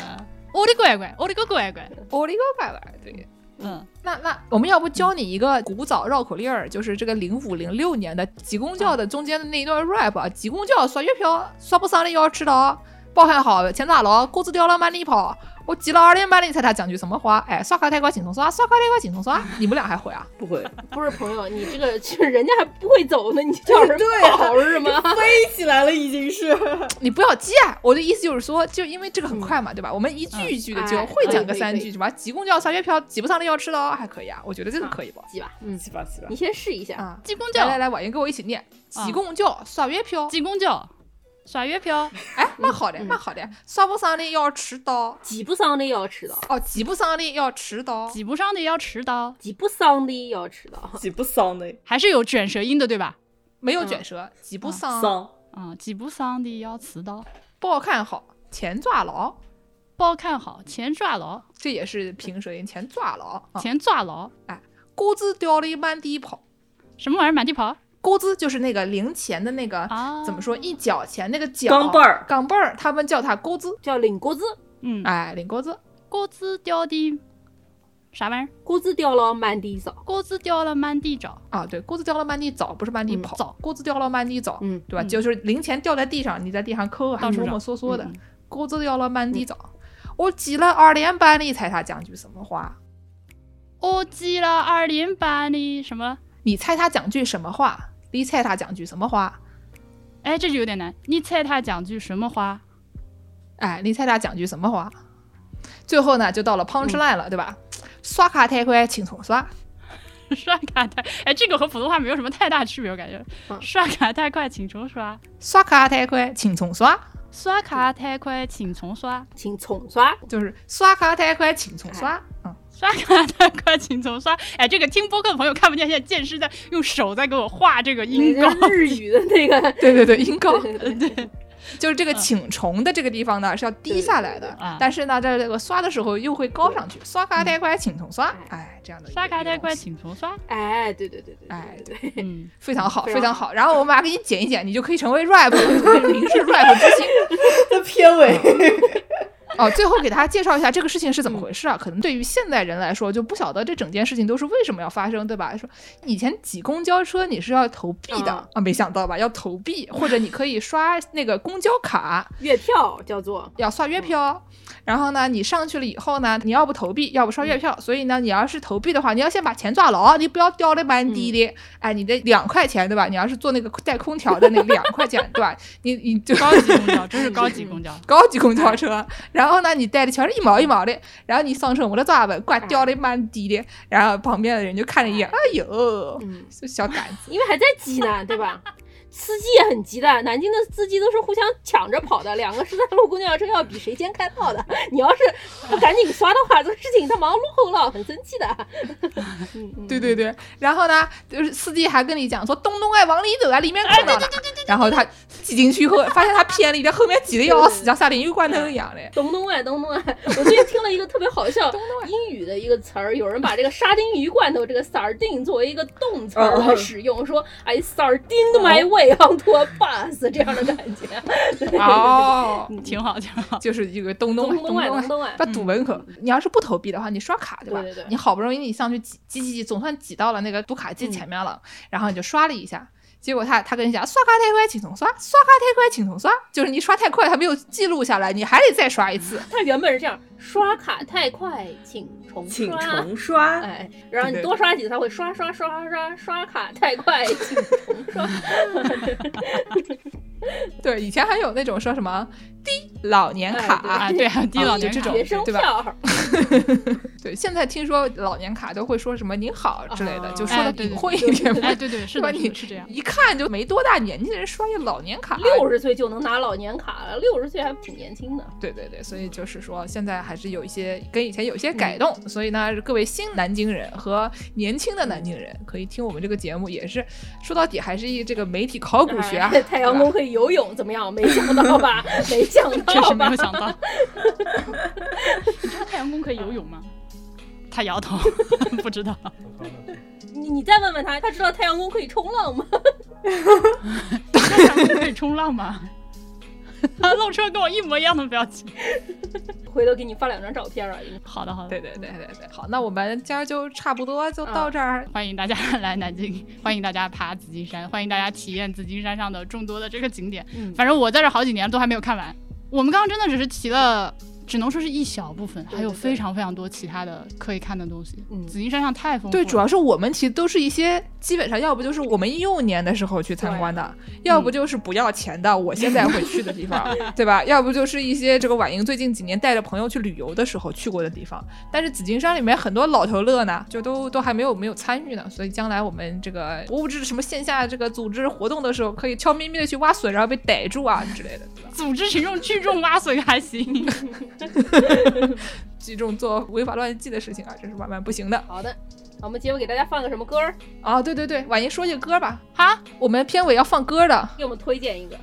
Speaker 5: 我的乖乖，我的个乖乖，
Speaker 2: 我的个乖乖，对，嗯，那那我们要不教你一个古早绕口令儿，就是这个零五零六年的挤公教的中间的那一段 rap，挤公教刷月票，刷不上的要迟到。包含好，钱咋了？锅子掉了满地跑。我挤了二点半，你猜他讲句什么话？哎，刷卡太快，轻松刷；刷卡太快，轻松刷。你们俩还会啊？
Speaker 4: 不会，
Speaker 3: 不是朋友，你这个其实人家还不会走呢，你叫人 跑是吗？
Speaker 4: 飞起来了，已经是。
Speaker 2: 你不要急啊！我的意思就是说，就因为这个很快嘛，对吧？我们一句一句的就会讲个三句，什么？挤公交刷月票，挤不上的要迟到，还可以啊。我觉得这个可以不？
Speaker 3: 挤吧，
Speaker 4: 嗯，挤吧，挤吧。
Speaker 3: 你先试一下
Speaker 2: 啊！
Speaker 5: 挤公交，
Speaker 2: 来来来，婉莹跟我一起念：挤公交刷月票，
Speaker 5: 挤公交。刷月票，
Speaker 2: 哎，蛮好的，蛮好的。刷不上的要迟到，
Speaker 3: 挤不上的要迟到。
Speaker 2: 哦，挤不上的要迟到，
Speaker 5: 挤不上的要迟到，
Speaker 3: 挤不上的要迟到，
Speaker 4: 挤不上的
Speaker 5: 还是有卷舌音的，对吧？
Speaker 2: 没有卷舌，挤不上。
Speaker 4: 上，
Speaker 5: 嗯，挤不上的要迟到。
Speaker 2: 报看好，钱抓牢。
Speaker 5: 包看好，钱抓牢，
Speaker 2: 这也是平舌音，钱抓牢，
Speaker 5: 钱抓牢。
Speaker 2: 哎，钩子掉了满地跑，
Speaker 5: 什么玩意儿满地跑？
Speaker 2: 钩子就是那个零钱的那个，怎么说一角钱那个角
Speaker 4: 钢镚儿，
Speaker 2: 钢镚儿，他们叫它钩子，
Speaker 3: 叫领钩子。
Speaker 5: 嗯，
Speaker 2: 哎，领钩子，
Speaker 5: 钩子掉的啥玩意儿？
Speaker 3: 钩子掉了满地找，
Speaker 5: 钩子掉了满地找。
Speaker 2: 啊，对，钩子掉了满地找，不是满地跑，
Speaker 5: 找
Speaker 2: 钩子掉了满地找，
Speaker 3: 嗯，
Speaker 2: 对吧？就是零钱掉在地上，你在地上抠，还摸摸索索的，钩子掉了满地找。我记了二年半，你猜他讲句什么话？
Speaker 5: 我记了二年半的什么？
Speaker 2: 你猜他讲句什么话？你猜他讲句什么话？
Speaker 5: 哎，这就有点难。你猜他讲句什么话？
Speaker 2: 哎，你猜他讲句什么话？最后呢，就到了 punch line 了，对吧？刷卡太快，请重刷。
Speaker 5: 刷卡太……哎，这个和普通话没有什么太大区别，我感觉。刷卡太快，请重刷。
Speaker 2: 刷卡太快，请重刷。
Speaker 5: 刷卡太快，请重刷。
Speaker 3: 轻松刷，
Speaker 2: 就是刷卡太快，请重刷。嗯。
Speaker 5: 刷卡太快，请从刷。哎，这个听播客的朋友看不见，现在剑师在用手在给我画这个音高，
Speaker 3: 日语的那个，
Speaker 2: 对对对，音高，
Speaker 5: 对，
Speaker 2: 就是这个请重的这个地方呢是要低下来的，但是呢，在这个刷的时候又会高上去。刷卡带快，请重刷。哎，这样的。
Speaker 5: 刷卡带快，请重刷。
Speaker 3: 哎，对对对对，
Speaker 2: 哎
Speaker 3: 对，
Speaker 5: 嗯，
Speaker 2: 非常好，非常好。然后我们把它给你剪一剪，你就可以成为 rap，明日 rap 之星
Speaker 4: 的片尾。
Speaker 2: 哦，最后给大家介绍一下这个事情是怎么回事啊？可能对于现代人来说就不晓得这整件事情都是为什么要发生，对吧？说以前挤公交车你是要投币的啊，没想到吧？要投币，或者你可以刷那个公交卡
Speaker 3: 月票，叫做
Speaker 2: 要刷月票。然后呢，你上去了以后呢，你要不投币，要不刷月票。所以呢，你要是投币的话，你要先把钱抓牢，你不要掉的满地的。哎，你的两块钱，对吧？你要是坐那个带空调的那两块钱，对吧？你你就
Speaker 5: 高级公交，真是高级公交，
Speaker 2: 高级公交车。然后呢，你带的全是一毛一毛的。然后你上车，我的抓稳，挂掉的满地的。然后旁边的人就看了一眼，哎呦，小胆子，
Speaker 3: 因为还在挤呢，对吧？司机也很急的，南京的司机都是互相抢着跑的，两个十三路公交车要比谁先开炮的。你要是不赶紧刷的话，这个事情他忙落后了，很生气的。
Speaker 2: 对对对，然后呢，就是司机还跟你讲说东东哎往里走啊，里面看到了。然后他挤进去以后，发现他偏离，在后面挤的要死，像沙丁鱼罐头一样的。
Speaker 3: 东东哎，东东哎，我最近听了一个特别好笑英语的一个词儿，有人把这个沙丁鱼罐头这个 sardine 作为一个动词来使用，说 I sardine my way。On to a bus 这样的感觉
Speaker 2: 哦，
Speaker 5: 挺好，挺好，
Speaker 2: 就是一个东
Speaker 3: 东
Speaker 2: 东
Speaker 3: 东东
Speaker 2: 把堵门口。你要是不投币的话，你刷卡对吧？
Speaker 3: 对对对。
Speaker 2: 你好不容易你上去挤挤挤挤，总算挤到了那个读卡机前面了，然后你就刷了一下。结果他他跟你讲刷卡太快，请重刷；刷卡太快，请重刷。就是你刷太快，他没有记录下来，你还得再刷一次。
Speaker 3: 他原本是这样：刷卡太快，请重
Speaker 4: 请重刷。
Speaker 3: 哎，然后你多刷几次，他会刷刷刷刷刷卡太快，请重刷。
Speaker 2: 对，以前还有那种说什么低老年卡
Speaker 5: 啊，对，还有 低老年
Speaker 2: 这种，对吧？对，现在听说老年卡都会说什么您好之类的，就说的隐晦一点。
Speaker 5: 哎，对对，是
Speaker 2: 吧？你
Speaker 5: 是这样，
Speaker 2: 一看就没多大年纪的人刷一老年卡，
Speaker 3: 六十岁就能拿老年卡了，六十岁还挺年轻的。
Speaker 2: 对对对，所以就是说现在还是有一些跟以前有一些改动，所以呢，各位新南京人和年轻的南京人可以听我们这个节目，也是说到底还是一这个媒体考古学啊。
Speaker 3: 太阳宫可以游泳怎么样？没想到吧？没想到，
Speaker 5: 确实没有想到。你知道太阳宫可以游泳吗？他摇头，不知道。
Speaker 3: 你你再问问他，他知道太阳宫可以冲浪吗？
Speaker 5: 太阳宫可以冲浪吗？他 露出了跟我一模一样的表情。
Speaker 3: 回头给你发两张照片啊。
Speaker 5: 好的，好的。
Speaker 2: 对对对对对，好，那我们今儿就差不多就到这儿。
Speaker 5: 欢迎大家来南京，欢迎大家爬紫金山，欢迎大家体验紫金山上的众多的这个景点。嗯，反正我在这好几年都还没有看完。我们刚刚真的只是提了。只能说是一小部分，还有非常非常多其他的可以看的东西。嗯，紫金山上太丰富。
Speaker 2: 对，主要是我们其实都是一些基本上，要不就是我们一六年的时候去参观的，要不就是不要钱的，我现在会去的地方，对吧？要不就是一些这个婉莹最近几年带着朋友去旅游的时候去过的地方。但是紫金山里面很多老头乐呢，就都都还没有没有参与呢，所以将来我们这个博物志什么线下这个组织活动的时候，可以悄咪咪的去挖笋，然后被逮住啊之类的，对吧？
Speaker 5: 组织群众聚众挖笋还行。
Speaker 2: 聚众做违法乱纪的事情啊，这是万万不行的。
Speaker 3: 好的，我们结尾给大家放个什么歌儿
Speaker 2: 啊？对对对，婉莹说一个歌吧。哈，我们片尾要放歌的，
Speaker 3: 给我们推荐一个。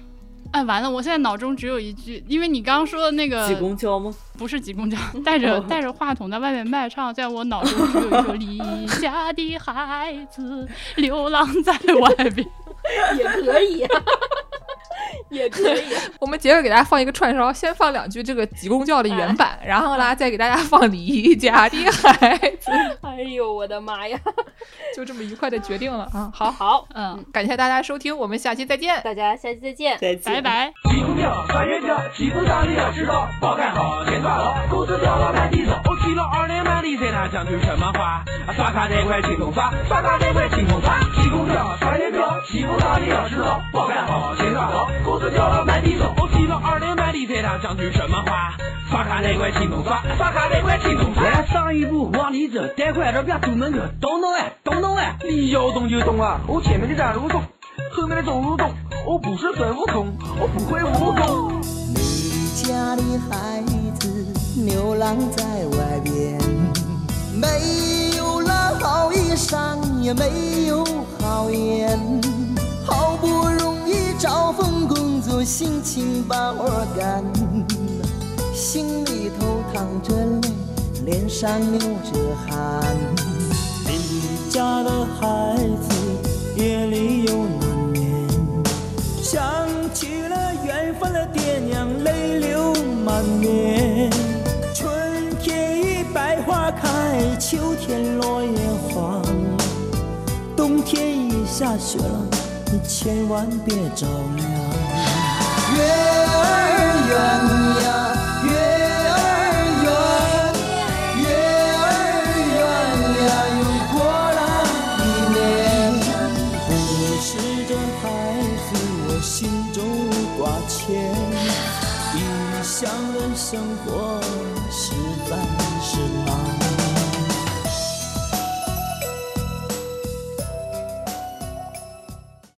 Speaker 5: 哎，完了！我现在脑中只有一句，因为你刚刚说的那个
Speaker 4: 挤公交吗？
Speaker 5: 不是挤公交，带着带着话筒在外面卖唱，在我脑中只有一首《离家的孩子流浪在外边》，
Speaker 3: 也可以。也可以，
Speaker 2: 我们结尾给大家放一个串烧，先放两句这个挤公教的原版，然后呢，再给大家放离家的孩子。
Speaker 3: 哎呦，我的妈呀！
Speaker 2: 就这么愉快的决定了啊！好
Speaker 3: 好，
Speaker 2: 嗯，感谢大家收听，我们下期再见。
Speaker 3: 大家下期再见，
Speaker 4: 再见，
Speaker 5: 拜拜。
Speaker 6: 挤公交穿越车，挤不上你要知道，包干好，工资掉了满地走。我骑了二年半的车，他讲句什么话？刷卡这块轻松刷，刷卡这块轻松刷。挤公交穿越车，挤不上你要知道，包干好，裤子掉了满地走。我骑了二年半的车，他讲句什么话？刷卡这块轻松刷，刷卡这块轻松刷。上一步往里走，贷款这边堵门口，咚咚哎，咚咚哎，你要动就动啊！我前面的站路走，后面的走路动，我不是孙悟空，我不会武功。
Speaker 7: 你家的孩子流浪在外边，没有了好衣裳，也没有好颜，好不容易找份工作，辛勤把活干，心里头淌着泪，脸上流着汗。离家的孩子夜里又难眠，想起了远方的爹娘，泪流满面。春天已百花开，秋天落叶黄，冬天已下雪了，你千万别着凉。月儿圆呀，月儿圆，月儿圆呀，又过了一年。不是这孩子，我心中无挂牵。异乡的生活。